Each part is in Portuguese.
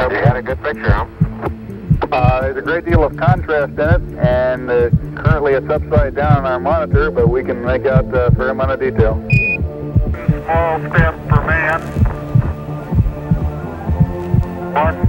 You got a good picture, huh? Uh, there's a great deal of contrast in it, and uh, currently it's upside down on our monitor, but we can make out a fair amount of detail. Small step for man. One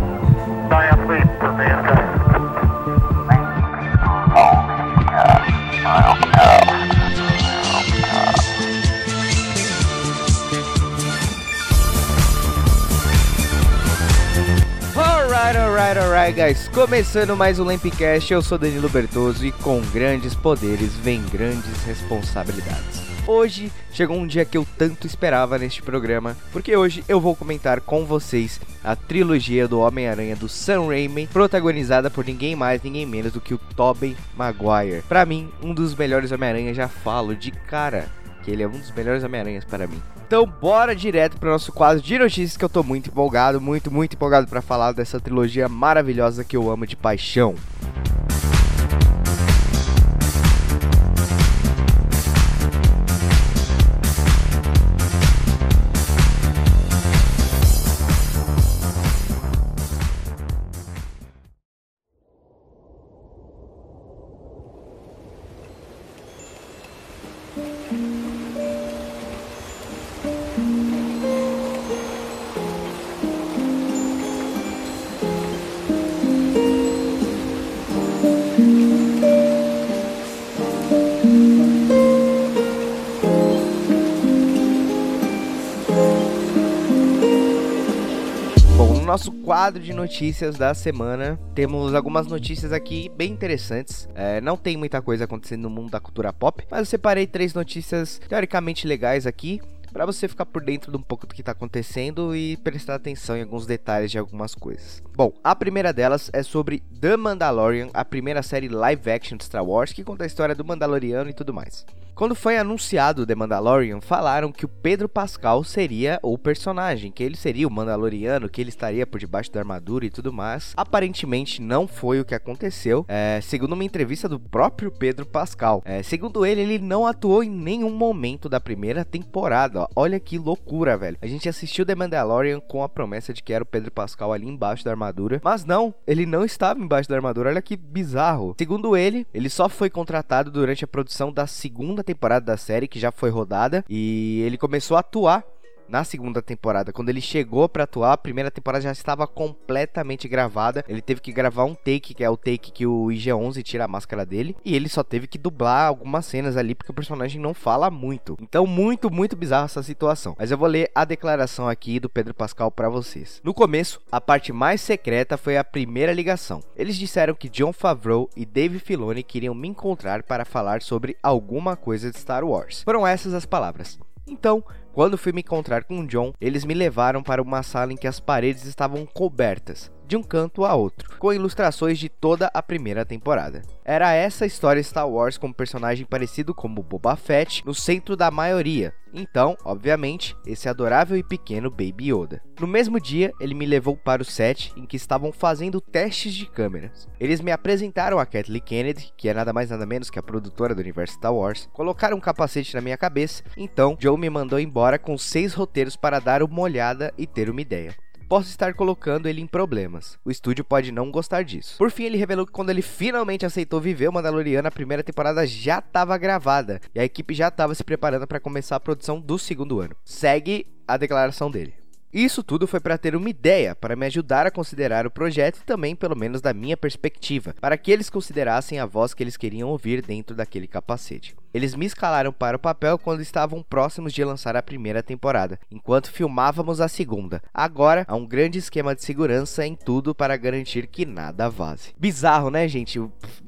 Alright, alright, guys. Começando mais um Lampcast, eu sou Danilo Bertoso e com grandes poderes vem grandes responsabilidades. Hoje chegou um dia que eu tanto esperava neste programa, porque hoje eu vou comentar com vocês a trilogia do Homem-Aranha do Sam Raimi, protagonizada por ninguém mais, ninguém menos do que o Tobey Maguire. Pra mim, um dos melhores Homem-Aranha, já falo de cara que ele é um dos melhores Homem-Aranhas para mim. Então, bora direto para o nosso quadro de notícias que eu tô muito empolgado, muito, muito empolgado para falar dessa trilogia maravilhosa que eu amo de paixão. Bom, quadro de notícias da semana, temos algumas notícias aqui bem interessantes. É, não tem muita coisa acontecendo no mundo da cultura pop, mas eu separei três notícias teoricamente legais aqui. Pra você ficar por dentro de um pouco do que tá acontecendo e prestar atenção em alguns detalhes de algumas coisas. Bom, a primeira delas é sobre The Mandalorian, a primeira série live action de Star Wars que conta a história do Mandaloriano e tudo mais. Quando foi anunciado The Mandalorian, falaram que o Pedro Pascal seria o personagem, que ele seria o Mandaloriano, que ele estaria por debaixo da armadura e tudo mais. Aparentemente não foi o que aconteceu, é, segundo uma entrevista do próprio Pedro Pascal. É, segundo ele, ele não atuou em nenhum momento da primeira temporada. Ó. Olha que loucura, velho. A gente assistiu The Mandalorian com a promessa de que era o Pedro Pascal ali embaixo da armadura, mas não, ele não estava embaixo da armadura. Olha que bizarro. Segundo ele, ele só foi contratado durante a produção da segunda temporada da série que já foi rodada e ele começou a atuar na segunda temporada. Quando ele chegou para atuar, a primeira temporada já estava completamente gravada. Ele teve que gravar um take, que é o take que o IG-11 tira a máscara dele, e ele só teve que dublar algumas cenas ali porque o personagem não fala muito. Então, muito, muito bizarra essa situação. Mas eu vou ler a declaração aqui do Pedro Pascal para vocês. No começo, a parte mais secreta foi a primeira ligação. Eles disseram que John Favreau e Dave Filoni queriam me encontrar para falar sobre alguma coisa de Star Wars. Foram essas as palavras. Então, quando fui me encontrar com John, eles me levaram para uma sala em que as paredes estavam cobertas, de um canto a outro, com ilustrações de toda a primeira temporada. Era essa história Star Wars com um personagem parecido como Boba Fett no centro da maioria. Então, obviamente, esse adorável e pequeno Baby Yoda. No mesmo dia, ele me levou para o set em que estavam fazendo testes de câmeras. Eles me apresentaram a Kathleen Kennedy, que é nada mais nada menos que a produtora do universo Star Wars, colocaram um capacete na minha cabeça, então Joe me mandou embora com seis roteiros para dar uma olhada e ter uma ideia posso estar colocando ele em problemas. O estúdio pode não gostar disso. Por fim, ele revelou que quando ele finalmente aceitou viver o Mandaloriano, a primeira temporada já estava gravada e a equipe já estava se preparando para começar a produção do segundo ano. Segue a declaração dele. Isso tudo foi para ter uma ideia, para me ajudar a considerar o projeto e também, pelo menos da minha perspectiva, para que eles considerassem a voz que eles queriam ouvir dentro daquele capacete. Eles me escalaram para o papel quando estavam próximos de lançar a primeira temporada, enquanto filmávamos a segunda. Agora há um grande esquema de segurança em tudo para garantir que nada vaze. Bizarro, né, gente?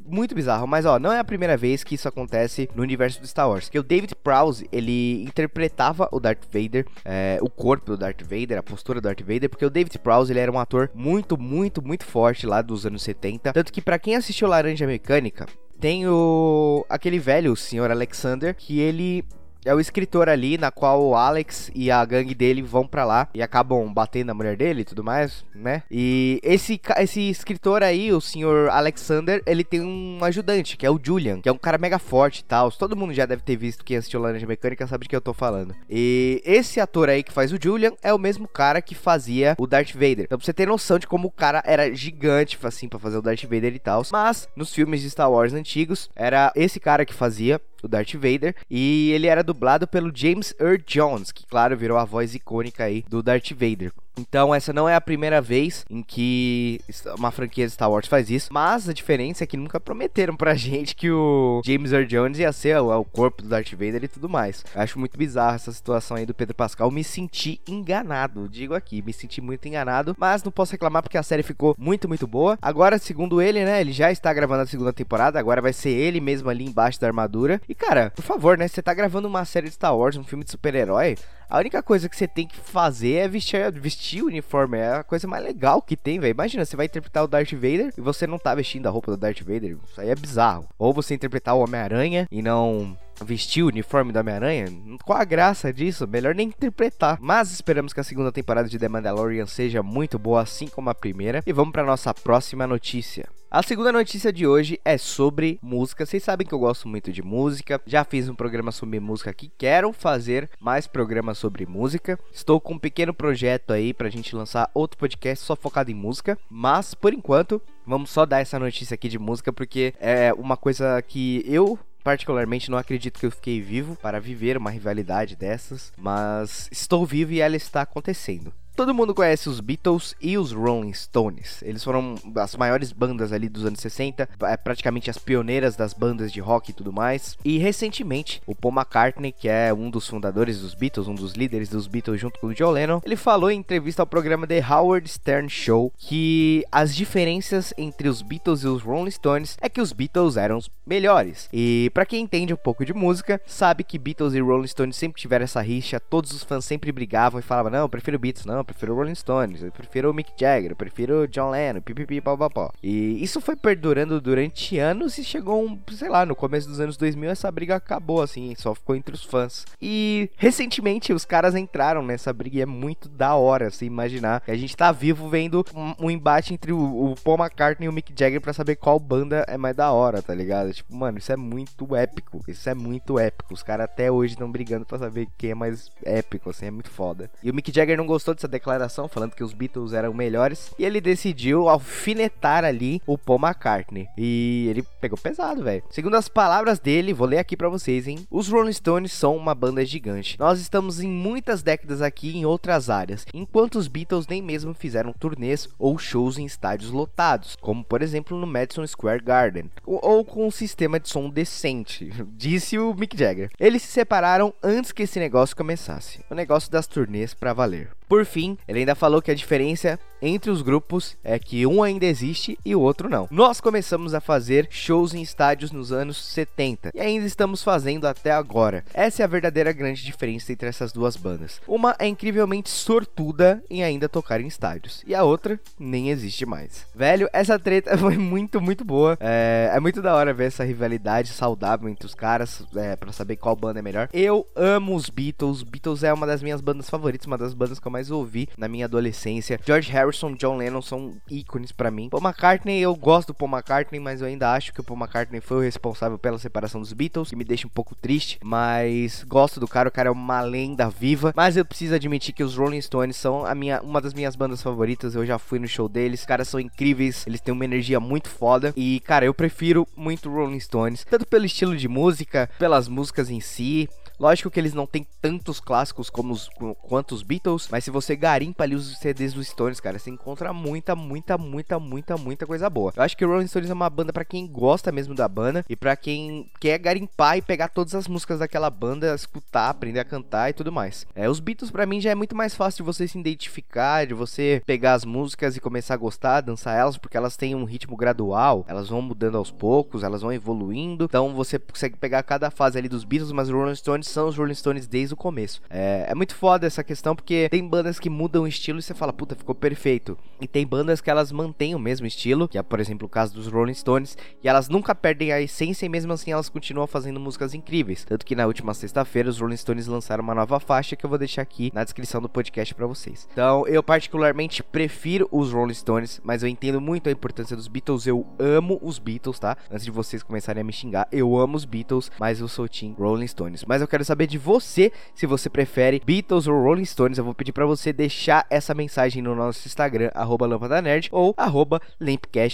Muito bizarro, mas ó, não é a primeira vez que isso acontece no universo do Star Wars. Que o David Prowse, ele interpretava o Darth Vader, é, o corpo do Darth Vader, a postura do Darth Vader, porque o David Prowse, ele era um ator muito, muito, muito forte lá dos anos 70. Tanto que para quem assistiu Laranja Mecânica, tem o aquele velho, o senhor Alexander, que ele é o escritor ali, na qual o Alex e a gangue dele vão para lá e acabam batendo a mulher dele e tudo mais, né? E esse, esse escritor aí, o senhor Alexander, ele tem um ajudante, que é o Julian, que é um cara mega forte e tal. Todo mundo já deve ter visto quem assistiu Laranja Mecânica sabe de que eu tô falando. E esse ator aí que faz o Julian é o mesmo cara que fazia o Darth Vader. Então pra você ter noção de como o cara era gigante, assim, para fazer o Darth Vader e tal. Mas nos filmes de Star Wars antigos, era esse cara que fazia o Darth Vader, e ele era dublado pelo James Earl Jones, que claro virou a voz icônica aí do Darth Vader. Então, essa não é a primeira vez em que uma franquia de Star Wars faz isso, mas a diferença é que nunca prometeram pra gente que o James Earl Jones ia ser o, corpo do Darth Vader e tudo mais. Eu acho muito bizarro essa situação aí do Pedro Pascal. Me senti enganado, digo aqui, me senti muito enganado, mas não posso reclamar porque a série ficou muito, muito boa. Agora, segundo ele, né, ele já está gravando a segunda temporada, agora vai ser ele mesmo ali embaixo da armadura. E cara, por favor, né, você tá gravando uma série de Star Wars, um filme de super-herói, a única coisa que você tem que fazer é vestir, vestir o uniforme. É a coisa mais legal que tem, velho. Imagina, você vai interpretar o Darth Vader e você não tá vestindo a roupa do Darth Vader. Isso aí é bizarro. Ou você interpretar o Homem-Aranha e não vestir o uniforme do Homem-Aranha, qual a graça disso? Melhor nem interpretar. Mas esperamos que a segunda temporada de The Mandalorian seja muito boa, assim como a primeira. E vamos para nossa próxima notícia. A segunda notícia de hoje é sobre música. Vocês sabem que eu gosto muito de música. Já fiz um programa sobre música aqui. Quero fazer mais programas sobre música. Estou com um pequeno projeto aí pra gente lançar outro podcast só focado em música. Mas por enquanto, vamos só dar essa notícia aqui de música porque é uma coisa que eu particularmente não acredito que eu fiquei vivo para viver uma rivalidade dessas, mas estou vivo e ela está acontecendo. Todo mundo conhece os Beatles e os Rolling Stones. Eles foram as maiores bandas ali dos anos 60, é praticamente as pioneiras das bandas de rock e tudo mais. E recentemente, o Paul McCartney, que é um dos fundadores dos Beatles, um dos líderes dos Beatles junto com o John Lennon, ele falou em entrevista ao programa The Howard Stern Show que as diferenças entre os Beatles e os Rolling Stones é que os Beatles eram os melhores. E para quem entende um pouco de música, sabe que Beatles e Rolling Stones sempre tiveram essa rixa, todos os fãs sempre brigavam e falavam: "Não, eu prefiro Beatles, não, eu prefiro Rolling Stones, eu prefiro Mick Jagger, eu prefiro John Lennon, pipipi, papapó. E isso foi perdurando durante anos e chegou, um, sei lá, no começo dos anos 2000 essa briga acabou, assim, só ficou entre os fãs. E recentemente os caras entraram nessa briga e é muito da hora, assim, imaginar que a gente tá vivo vendo um, um embate entre o, o, Paul McCartney e o Mick Jagger para saber qual banda é mais da hora, tá ligado? Tipo, mano, isso é muito épico, isso é muito épico. Os caras até hoje estão brigando para saber quem é mais épico, assim, é muito foda. E o Mick Jagger não gostou dessa declaração, falando que os Beatles eram melhores. E ele decidiu alfinetar ali o Paul McCartney. E ele pegou pesado, velho. Segundo as palavras dele, vou ler aqui para vocês, hein? Os Rolling Stones são uma banda gigante. Nós estamos em muitas décadas aqui em outras áreas, enquanto os Beatles nem mesmo fizeram turnês ou shows em estádios lotados, como por exemplo no Madison Square Garden, ou, com um sistema de som decente, disse o Mick Jagger. Eles se separaram antes que esse negócio começasse. O negócio das turnês para valer. Por fim, ele ainda falou que a diferença entre os grupos é que um ainda existe e o outro não. Nós começamos a fazer shows em estádios nos anos 70 e ainda estamos fazendo até agora. Essa é a verdadeira grande diferença entre essas duas bandas. Uma é incrivelmente sortuda em ainda tocar em estádios e a outra nem existe mais. Velho, essa treta foi muito, muito boa. É, é muito da hora ver essa rivalidade saudável entre os caras é, para saber qual banda é melhor. Eu amo os Beatles. Beatles é uma das minhas bandas favoritas, uma das bandas que eu mais ouvi na minha adolescência. George Harrison, John Lennon são ícones para mim. Paul McCartney, eu gosto do Paul McCartney, mas eu ainda acho que o Paul McCartney foi o responsável pela separação dos Beatles, que me deixa um pouco triste, mas gosto do cara, o cara é uma lenda viva. Mas eu preciso admitir que os Rolling Stones são a minha, uma das minhas bandas favoritas. Eu já fui no show deles, os caras são incríveis, eles têm uma energia muito foda. E, cara, eu prefiro muito Rolling Stones, tanto pelo estilo de música, pelas músicas em si, Lógico que eles não têm tantos clássicos como os, quanto os Beatles, mas se você garimpa ali os CDs dos Stones, cara, você encontra muita, muita, muita, muita, muita coisa boa. Eu acho que o Rolling Stones é uma banda para quem gosta mesmo da banda e para quem quer garimpar e pegar todas as músicas daquela banda, escutar, aprender a cantar e tudo mais. É, os Beatles para mim já é muito mais fácil de você se identificar, de você pegar as músicas e começar a gostar, dançar elas, porque elas têm um ritmo gradual, elas vão mudando aos poucos, elas vão evoluindo. Então você consegue pegar cada fase ali dos Beatles, mas o Rolling Stones são os Rolling Stones desde o começo. É, é muito foda essa questão porque tem bandas que mudam o estilo e você fala, puta, ficou perfeito. E tem bandas que elas mantêm o mesmo estilo, que é, por exemplo, o caso dos Rolling Stones, e elas nunca perdem a essência e mesmo assim elas continuam fazendo músicas incríveis. Tanto que na última sexta-feira os Rolling Stones lançaram uma nova faixa que eu vou deixar aqui na descrição do podcast para vocês. Então, eu particularmente prefiro os Rolling Stones, mas eu entendo muito a importância dos Beatles. Eu amo os Beatles, tá? Antes de vocês começarem a me xingar, eu amo os Beatles, mas eu sou Team Rolling Stones. Mas eu quero saber de você se você prefere Beatles ou Rolling Stones. Eu vou pedir para você deixar essa mensagem no nosso Instagram, arroba Nerd ou arroba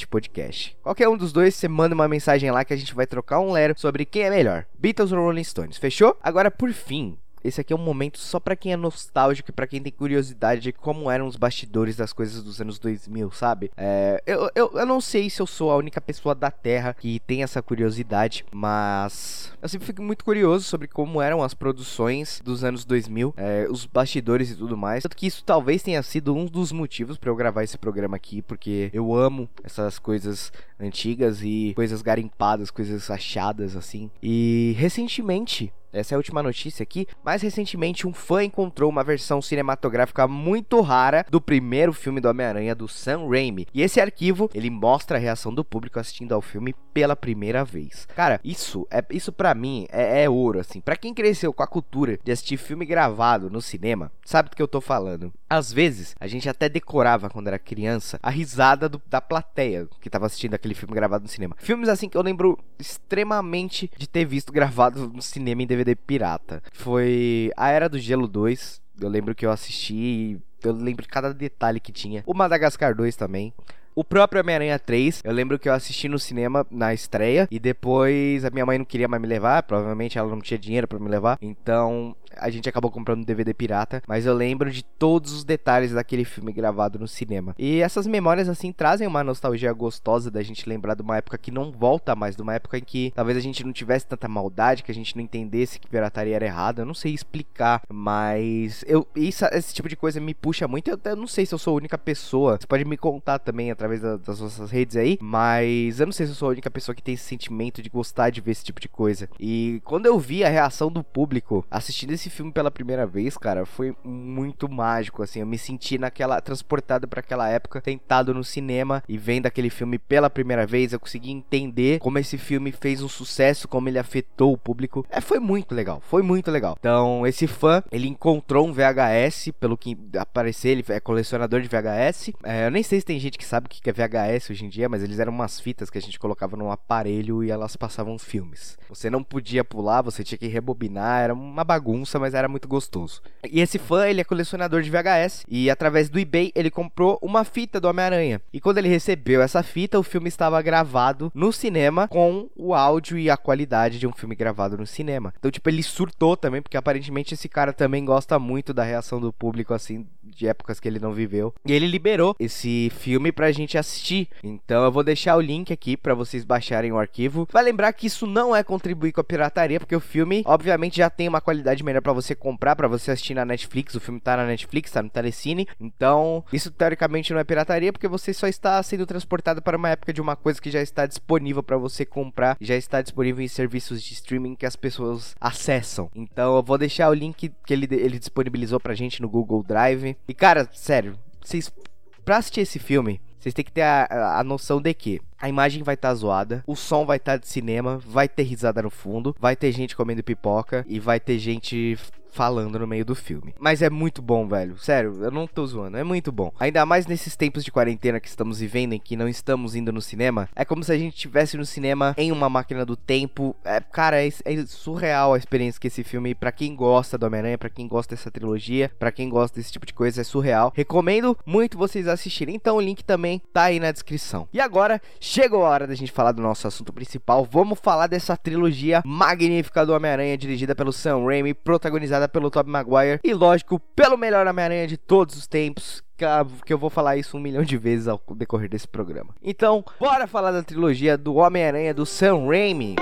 Podcast. Qualquer um dos dois, você manda uma mensagem lá que a gente vai trocar um lero sobre quem é melhor, Beatles ou Rolling Stones. Fechou? Agora, por fim, esse aqui é um momento só para quem é nostálgico e pra quem tem curiosidade de como eram os bastidores das coisas dos anos 2000, sabe? É, eu, eu, eu não sei se eu sou a única pessoa da Terra que tem essa curiosidade, mas eu sempre fico muito curioso sobre como eram as produções dos anos 2000, é, os bastidores e tudo mais. Tanto que isso talvez tenha sido um dos motivos para eu gravar esse programa aqui, porque eu amo essas coisas antigas e coisas garimpadas, coisas achadas assim. E recentemente essa é a última notícia aqui. Mais recentemente, um fã encontrou uma versão cinematográfica muito rara do primeiro filme do Homem-Aranha do Sam Raimi. E esse arquivo, ele mostra a reação do público assistindo ao filme pela primeira vez. Cara, isso é isso para mim é, é, ouro assim. Para quem cresceu com a cultura de assistir filme gravado no cinema, sabe do que eu tô falando. Às vezes, a gente até decorava quando era criança a risada do, da plateia que tava assistindo aquele filme gravado no cinema. Filmes assim que eu lembro extremamente de ter visto gravado no cinema em pirata. Foi A Era do Gelo 2. Eu lembro que eu assisti eu lembro de cada detalhe que tinha. O Madagascar 2 também. O próprio Homem-Aranha 3, eu lembro que eu assisti no cinema na estreia e depois a minha mãe não queria mais me levar, provavelmente ela não tinha dinheiro para me levar. Então, a gente acabou comprando um DVD pirata, mas eu lembro de todos os detalhes daquele filme gravado no cinema. E essas memórias, assim, trazem uma nostalgia gostosa da gente lembrar de uma época que não volta mais, de uma época em que talvez a gente não tivesse tanta maldade, que a gente não entendesse que pirataria era errada. Eu não sei explicar, mas eu isso, esse tipo de coisa me puxa muito. Eu, eu não sei se eu sou a única pessoa. Você pode me contar também através da, das nossas redes aí, mas eu não sei se eu sou a única pessoa que tem esse sentimento de gostar de ver esse tipo de coisa. E quando eu vi a reação do público assistindo esse esse filme pela primeira vez, cara, foi muito mágico, assim. Eu me senti naquela. transportado para aquela época, tentado no cinema e vendo aquele filme pela primeira vez, eu consegui entender como esse filme fez um sucesso, como ele afetou o público. É, foi muito legal, foi muito legal. Então, esse fã, ele encontrou um VHS, pelo que aparecer, ele é colecionador de VHS. É, eu nem sei se tem gente que sabe o que é VHS hoje em dia, mas eles eram umas fitas que a gente colocava num aparelho e elas passavam filmes. Você não podia pular, você tinha que rebobinar, era uma bagunça mas era muito gostoso. E esse fã, ele é colecionador de VHS e através do eBay ele comprou uma fita do Homem-Aranha. E quando ele recebeu essa fita, o filme estava gravado no cinema com o áudio e a qualidade de um filme gravado no cinema. Então, tipo, ele surtou também, porque aparentemente esse cara também gosta muito da reação do público, assim, de épocas que ele não viveu. E ele liberou esse filme pra gente assistir. Então eu vou deixar o link aqui para vocês baixarem o arquivo. Vai lembrar que isso não é contribuir com a pirataria, porque o filme, obviamente, já tem uma qualidade melhor para você comprar, para você assistir na Netflix. O filme tá na Netflix, tá no Telecine. Então, isso teoricamente não é pirataria, porque você só está sendo transportado para uma época de uma coisa que já está disponível para você comprar, já está disponível em serviços de streaming que as pessoas acessam. Então, eu vou deixar o link que ele, ele disponibilizou pra gente no Google Drive. E cara, sério, vocês pra assistir esse filme, vocês têm que ter a, a noção de que a imagem vai estar tá zoada, o som vai estar tá de cinema, vai ter risada no fundo, vai ter gente comendo pipoca e vai ter gente falando no meio do filme. Mas é muito bom, velho. Sério, eu não tô zoando. É muito bom. Ainda mais nesses tempos de quarentena que estamos vivendo, em que não estamos indo no cinema. É como se a gente estivesse no cinema em uma máquina do tempo. É, cara, é, é surreal a experiência que esse filme, para quem gosta do Homem-Aranha, pra quem gosta dessa trilogia, para quem gosta desse tipo de coisa, é surreal. Recomendo muito vocês assistirem. Então o link também tá aí na descrição. E agora, chegou a hora da gente falar do nosso assunto principal. Vamos falar dessa trilogia magnífica do Homem-Aranha, dirigida pelo Sam Raimi, protagonizada pelo Tobey Maguire e, lógico, pelo melhor Homem-Aranha de todos os tempos, que eu vou falar isso um milhão de vezes ao decorrer desse programa. Então, bora falar da trilogia do Homem-Aranha do Sam Raimi.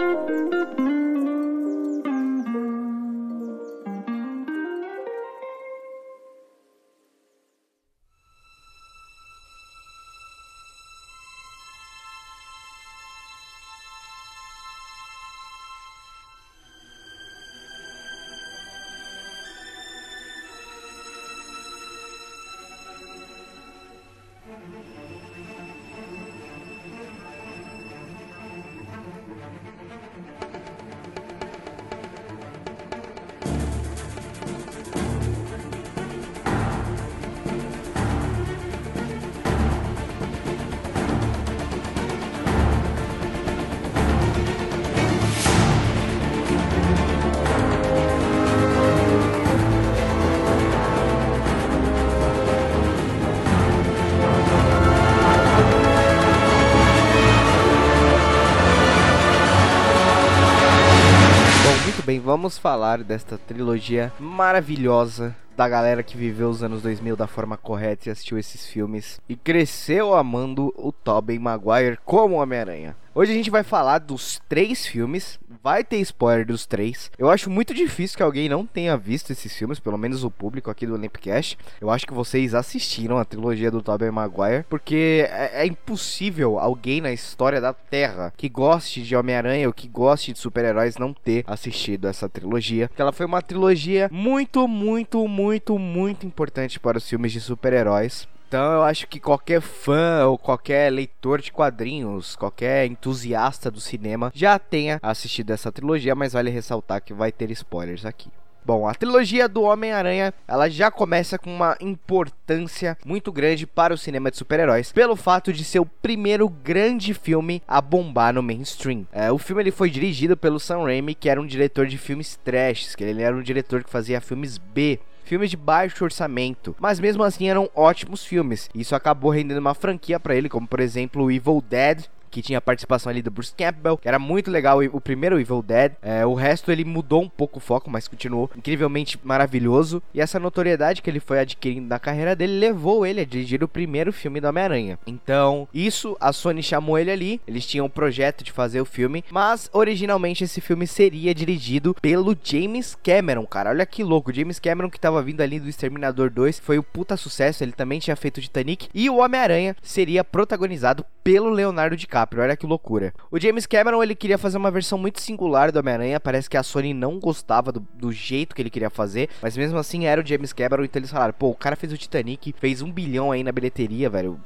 Vamos falar desta trilogia maravilhosa da galera que viveu os anos 2000 da forma correta e assistiu esses filmes e cresceu amando o Tobey Maguire como Homem-Aranha. Hoje a gente vai falar dos três filmes, vai ter spoiler dos três. Eu acho muito difícil que alguém não tenha visto esses filmes, pelo menos o público aqui do Olympicast. Eu acho que vocês assistiram a trilogia do Tobey Maguire, porque é, é impossível alguém na história da Terra que goste de Homem-Aranha ou que goste de super-heróis não ter assistido essa trilogia. Ela foi uma trilogia muito, muito, muito, muito importante para os filmes de super-heróis. Então eu acho que qualquer fã ou qualquer leitor de quadrinhos, qualquer entusiasta do cinema já tenha assistido essa trilogia, mas vale ressaltar que vai ter spoilers aqui. Bom, a trilogia do Homem-Aranha, ela já começa com uma importância muito grande para o cinema de super-heróis, pelo fato de ser o primeiro grande filme a bombar no mainstream. É, o filme ele foi dirigido pelo Sam Raimi, que era um diretor de filmes trash, que ele era um diretor que fazia filmes B, filmes de baixo orçamento, mas mesmo assim eram ótimos filmes. Isso acabou rendendo uma franquia para ele, como por exemplo Evil Dead, que tinha a participação ali do Bruce Campbell, que era muito legal o primeiro Evil Dead. É, o resto ele mudou um pouco o foco, mas continuou incrivelmente maravilhoso. E essa notoriedade que ele foi adquirindo na carreira dele levou ele a dirigir o primeiro filme do Homem-Aranha. Então, isso a Sony chamou ele ali. Eles tinham um projeto de fazer o filme, mas originalmente esse filme seria dirigido pelo James Cameron, cara. Olha que louco, James Cameron que tava vindo ali do Exterminador 2, foi o um puta sucesso, ele também tinha feito Titanic e o Homem-Aranha seria protagonizado pelo Leonardo DiCaprio. DiCaprio, olha que loucura. O James Cameron, ele queria fazer uma versão muito singular do Homem-Aranha, parece que a Sony não gostava do, do, jeito que ele queria fazer, mas mesmo assim era o James Cameron, então eles falaram, pô, o cara fez o Titanic, fez um bilhão aí na bilheteria, velho.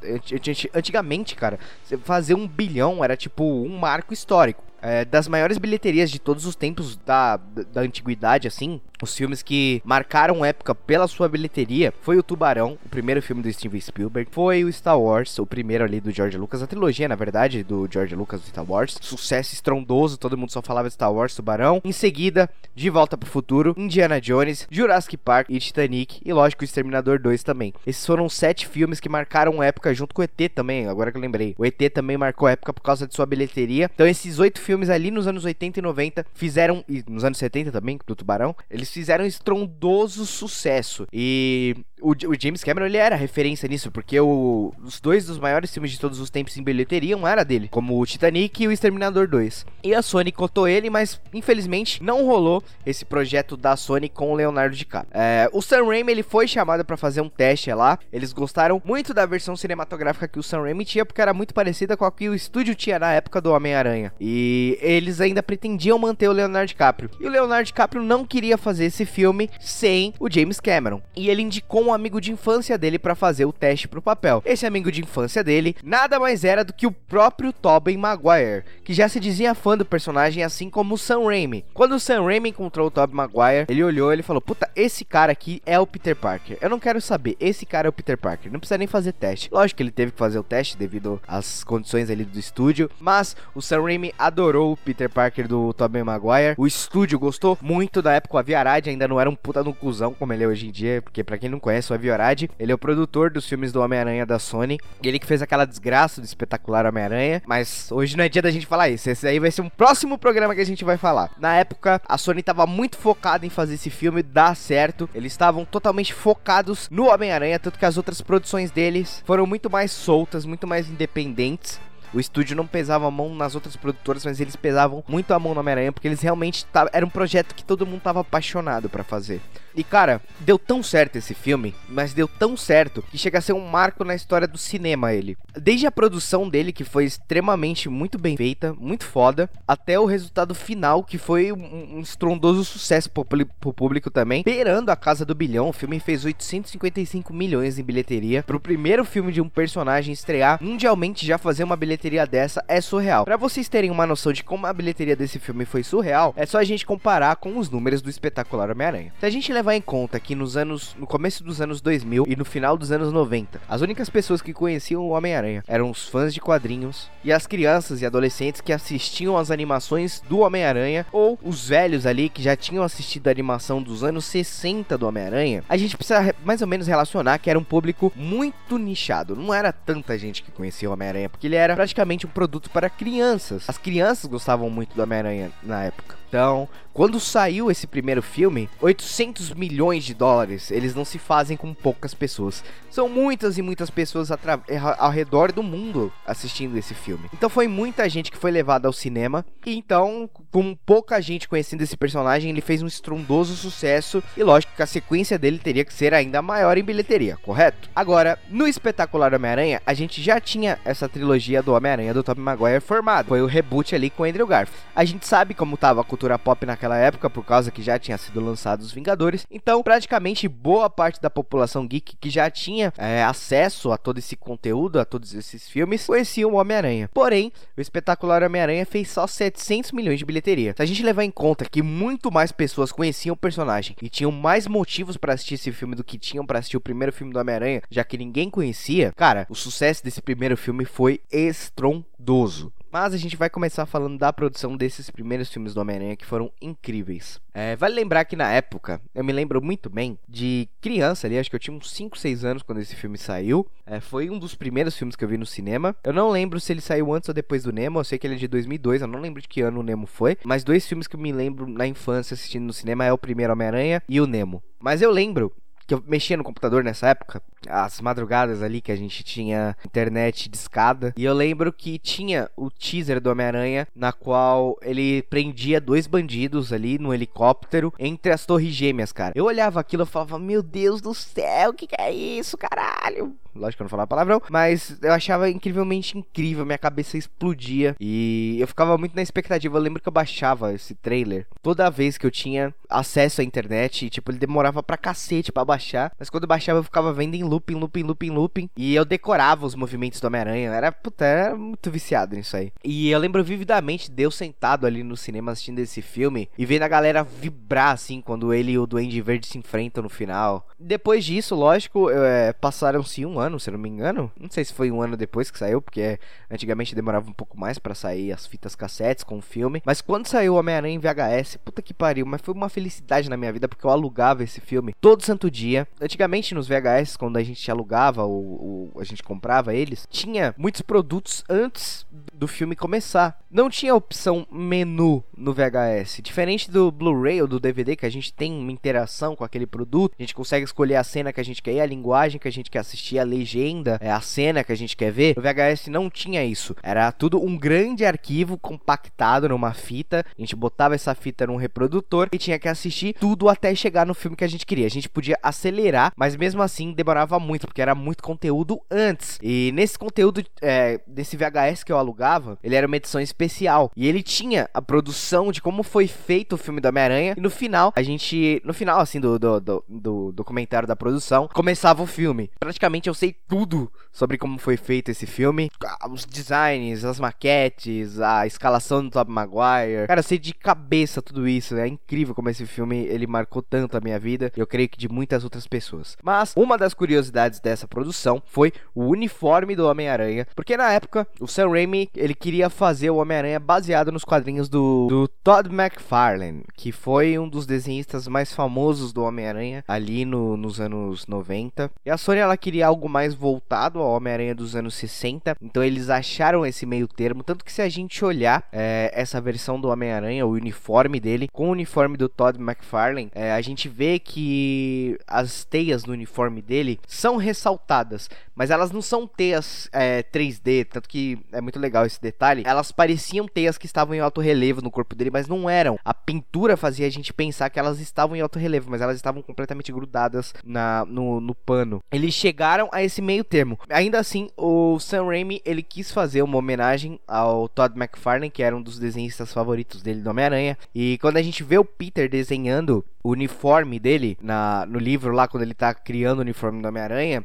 Antigamente, cara, fazer um bilhão era tipo um marco histórico. É, das maiores bilheterias de todos os tempos da, da, da antiguidade, assim, os filmes que marcaram época pela sua bilheteria foi o Tubarão, o primeiro filme do Steven Spielberg, foi o Star Wars, o primeiro ali do George Lucas, a trilogia, na verdade, do George Lucas do Star Wars. Sucesso estrondoso, todo mundo só falava de Star Wars, Tubarão. Em seguida, De Volta pro Futuro, Indiana Jones, Jurassic Park e Titanic, e lógico, o Exterminador 2 também. Esses foram sete filmes que marcaram época junto com o ET também, agora que eu lembrei. O ET também marcou época por causa de sua bilheteria. Então esses oito filmes ali nos anos 80 e 90 fizeram, e nos anos 70 também, do Tubarão, eles fizeram estrondoso sucesso. E o, o, James Cameron ele era referência nisso, porque o, os dois dos maiores filmes de todos os tempos em bilheteria era dele, como o Titanic e o Exterminador 2. E a Sony cotou ele, mas infelizmente não rolou esse projeto da Sony com o Leonardo DiCaprio. É, o Sam Raimi ele foi chamado para fazer um teste lá. Eles gostaram muito da versão cinematográfica que o Sam Raimi tinha, porque era muito parecida com a que o estúdio tinha na época do Homem-Aranha. E eles ainda pretendiam manter o Leonardo DiCaprio. E o Leonardo DiCaprio não queria fazer esse filme sem o James Cameron. E ele indicou um amigo de infância dele para fazer o teste pro papel. Esse amigo de infância dele nada mais era do que o próprio Tobey Maguire, que já se dizia fã do personagem assim como o Sam Raimi. Quando o Sam Raimi encontrou o Tobey Maguire, ele olhou e falou: "Puta, esse cara aqui é o Peter Parker. Eu não quero saber, esse cara é o Peter Parker. Não precisa nem fazer teste". Lógico que ele teve que fazer o teste devido às condições ali do estúdio, mas o Sam Raimi adorou o Peter Parker do Tobey Maguire. O estúdio gostou muito da época, o Avi Arad ainda não era um puta no cuzão como ele é hoje em dia, porque para quem não conhece, o Avi Arad, ele é o produtor dos filmes do Homem-Aranha da Sony, ele que fez aquela desgraça do espetacular Homem-Aranha, mas hoje não é dia da gente falar isso, esse aí vai ser um próximo programa que a gente vai falar. Na época, a Sony tava muito focada em fazer esse filme dar certo, eles estavam totalmente focados no Homem-Aranha, tanto que as outras produções deles foram muito mais soltas, muito mais independentes, o estúdio não pesava a mão nas outras produtoras, mas eles pesavam muito a mão no Homem-Aranha, porque eles realmente era um projeto que todo mundo tava apaixonado para fazer. E cara, deu tão certo esse filme, mas deu tão certo que chega a ser um marco na história do cinema ele. Desde a produção dele, que foi extremamente muito bem feita, muito foda, até o resultado final, que foi um, um estrondoso sucesso pro, pro público também, beirando a casa do bilhão. O filme fez 855 milhões em bilheteria. Pro primeiro filme de um personagem estrear mundialmente já fazer uma bilheteria dessa é surreal. Para vocês terem uma noção de como a bilheteria desse filme foi surreal, é só a gente comparar com os números do espetacular Homem-Aranha. Se a gente levar em conta que nos anos, no começo dos anos 2000 e no final dos anos 90, as únicas pessoas que conheciam o Homem-Aranha eram os fãs de quadrinhos e as crianças e adolescentes que assistiam às animações do Homem-Aranha ou os velhos ali que já tinham assistido a animação dos anos 60 do Homem-Aranha, a gente precisa mais ou menos relacionar que era um público muito nichado. Não era tanta gente que conhecia o Homem-Aranha, porque ele era praticamente um produto para crianças. As crianças gostavam muito do Homem-Aranha na época. Então, quando saiu esse primeiro filme, 800 milhões de dólares, eles não se fazem com poucas pessoas. São muitas e muitas pessoas ao redor do mundo assistindo esse filme. Então foi muita gente que foi levada ao cinema. E então, com pouca gente conhecendo esse personagem, ele fez um estrondoso sucesso. E lógico que a sequência dele teria que ser ainda maior em bilheteria, correto? Agora, no espetacular Homem-Aranha, a gente já tinha essa trilogia do Homem-Aranha do Tobey Maguire formada. Foi o reboot ali com o Andrew Garfield. A gente sabe como tava a cultura pop naquela época, por causa que já tinha sido lançado os Vingadores. Então, praticamente boa parte da população geek que já tinha é, acesso a todo esse conteúdo, a todos esses filmes, conhecia o Homem-Aranha. Porém, o espetacular Homem-Aranha fez só 700 milhões de bilheteria. Se a gente levar em conta que muito mais pessoas conheciam o personagem e tinham mais motivos para assistir esse filme do que tinham para assistir o primeiro filme do Homem-Aranha, já que ninguém conhecia, cara, o sucesso desse primeiro filme foi estrondoso. Mas a gente vai começar falando da produção desses primeiros filmes do Homem-Aranha que foram incríveis. É, vale lembrar que na época, eu me lembro muito bem de criança ali, acho que eu tinha uns 5, 6 anos quando esse filme saiu. É, foi um dos primeiros filmes que eu vi no cinema. Eu não lembro se ele saiu antes ou depois do Nemo, eu sei que ele é de 2002, eu não lembro de que ano o Nemo foi. Mas dois filmes que eu me lembro na infância assistindo no cinema é o primeiro Homem-Aranha e o Nemo. Mas eu lembro que eu mexia no computador nessa época, as madrugadas ali que a gente tinha internet de escada, e eu lembro que tinha o teaser do Homem-Aranha, na qual ele prendia dois bandidos ali no helicóptero entre as torres gêmeas, cara. Eu olhava aquilo e falava, meu Deus do céu, o que, que é isso, caralho? Lógico que eu não falava palavrão, mas eu achava incrivelmente incrível, minha cabeça explodia e eu ficava muito na expectativa. Eu lembro que eu baixava esse trailer toda vez que eu tinha acesso à internet e, tipo, ele demorava pra cacete pra baixar, mas quando eu baixava eu ficava vendo em looping, looping, looping, looping e eu decorava os movimentos do Homem-Aranha. Era, puta, era muito viciado nisso aí. E eu lembro vividamente de eu sentado ali no cinema assistindo esse filme e vendo a galera vibrar assim quando ele e o Duende Verde se enfrentam no final. Depois disso, lógico, é, passaram-se um ano, se eu não me engano. Não sei se foi um ano depois que saiu, porque antigamente demorava um pouco mais para sair as fitas cassetes com o filme. Mas quando saiu Homem-Aranha em VHS, puta que pariu, mas foi uma felicidade na minha vida porque eu alugava esse filme todo santo dia. Antigamente nos VHS, quando a gente alugava ou, ou a gente comprava eles, tinha muitos produtos antes do filme começar. Não tinha opção menu no VHS. Diferente do Blu-ray ou do DVD, que a gente tem uma interação com aquele produto, a gente consegue escolher a cena que a gente quer, a linguagem que a gente quer assistir, a legenda, é a cena que a gente quer ver. No VHS não tinha isso. Era tudo um grande arquivo compactado numa fita. A gente botava essa fita num reprodutor e tinha que assistir tudo até chegar no filme que a gente queria. A gente podia acelerar, mas mesmo assim demorava muito, porque era muito conteúdo antes. E nesse conteúdo, é, desse VHS que eu alugava, ele era uma edição especial. E ele tinha a produção de como foi feito o filme do Homem-Aranha. E no final, a gente. No final, assim, do, do, do, do documentário da produção, começava o filme. Praticamente eu sei tudo sobre como foi feito esse filme. Os designs, as maquetes, a escalação do Tobey Maguire. Cara, eu sei de cabeça tudo isso. É incrível como esse filme ele marcou tanto a minha vida. Eu creio que de muitas outras pessoas. Mas uma das curiosidades dessa produção foi o uniforme do Homem-Aranha. Porque na época, o Sam Raimi ele queria fazer o Homem-Aranha baseado nos quadrinhos do, do Todd McFarlane, que foi um dos desenhistas mais famosos do Homem-Aranha ali no, nos anos 90. E a Sony ela queria algo mais voltado ao Homem-Aranha dos anos 60, então eles acharam esse meio termo. Tanto que se a gente olhar é, essa versão do Homem-Aranha, o uniforme dele, com o uniforme do Todd McFarlane, é, a gente vê que as teias no uniforme dele são ressaltadas, mas elas não são teias é, 3D, tanto que é muito legal esse detalhe, elas pareciam teias que estavam em alto relevo no corpo dele, mas não eram. A pintura fazia a gente pensar que elas estavam em alto relevo, mas elas estavam completamente grudadas na, no, no pano. Eles chegaram a esse meio termo. Ainda assim, o Sam Raimi, ele quis fazer uma homenagem ao Todd McFarlane, que era um dos desenhistas favoritos dele do Homem-Aranha. E quando a gente vê o Peter desenhando o uniforme dele na, no livro lá, quando ele tá criando o uniforme do Homem-Aranha,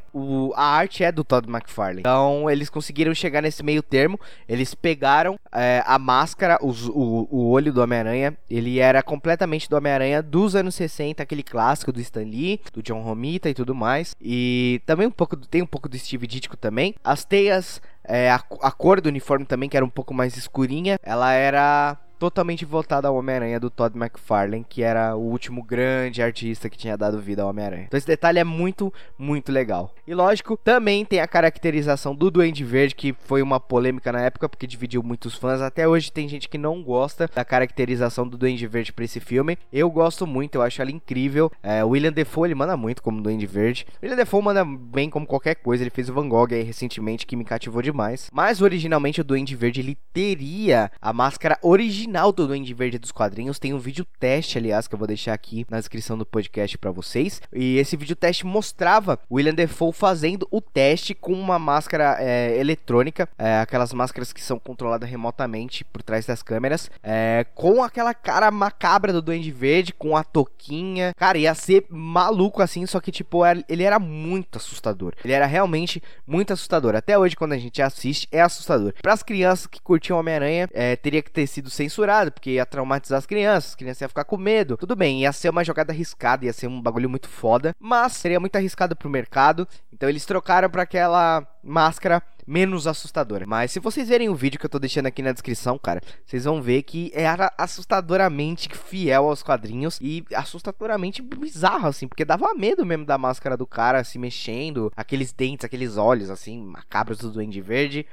a arte é do Todd McFarlane. Então, eles conseguiram chegar nesse meio termo. Eles pegaram é, a máscara, os, o, o olho do Homem-Aranha. Ele era completamente do Homem-Aranha dos anos 60, aquele clássico do Stan Lee, do John Romita e tudo mais. E também um pouco tem um pouco do Steve Ditko também. As teias é, a, a, cor do uniforme também, que era um pouco mais escurinha, ela era totalmente voltada ao Homem-Aranha do Todd McFarlane, que era o último grande artista que tinha dado vida ao Homem-Aranha. Então esse detalhe é muito, muito legal. E lógico, também tem a caracterização do Duende Verde, que foi uma polêmica na época, porque dividiu muitos fãs. Até hoje tem gente que não gosta da caracterização do Duende Verde para esse filme. Eu gosto muito, eu acho ela incrível. É, William Defoe, ele manda muito como Duende Verde. William Defoe manda bem como qualquer coisa. Ele fez o Van Gogh aí recentemente, que me cativou demais. Mas originalmente o Duende Verde, ele teria a máscara original do Duende Verde dos quadrinhos. Tem um vídeo teste, aliás, que eu vou deixar aqui na descrição do podcast para vocês. E esse vídeo teste mostrava William Defoe fazendo o teste com uma máscara é, eletrônica, é, aquelas máscaras que são controladas remotamente por trás das câmeras, é, com aquela cara macabra do Duende Verde, com a toquinha. Cara, ia ser maluco assim, só que tipo, ele era muito assustador. Ele era realmente muito assustador. Até hoje, quando a gente assiste, é assustador. Para as crianças que curtiam Homem-Aranha, é, teria que ter sido censurado, porque ia traumatizar as crianças, as crianças iam ficar com medo. Tudo bem, ia ser uma jogada arriscada, ia ser um bagulho muito foda, mas seria muito arriscado pro mercado. Então eles trocaram para aquela máscara menos assustadora. Mas se vocês verem o vídeo que eu tô deixando aqui na descrição, cara, vocês vão ver que era assustadoramente fiel aos quadrinhos e assustadoramente bizarro, assim, porque dava medo mesmo da máscara do cara se mexendo, aqueles dentes, aqueles olhos, assim, macabros do Duende Verde.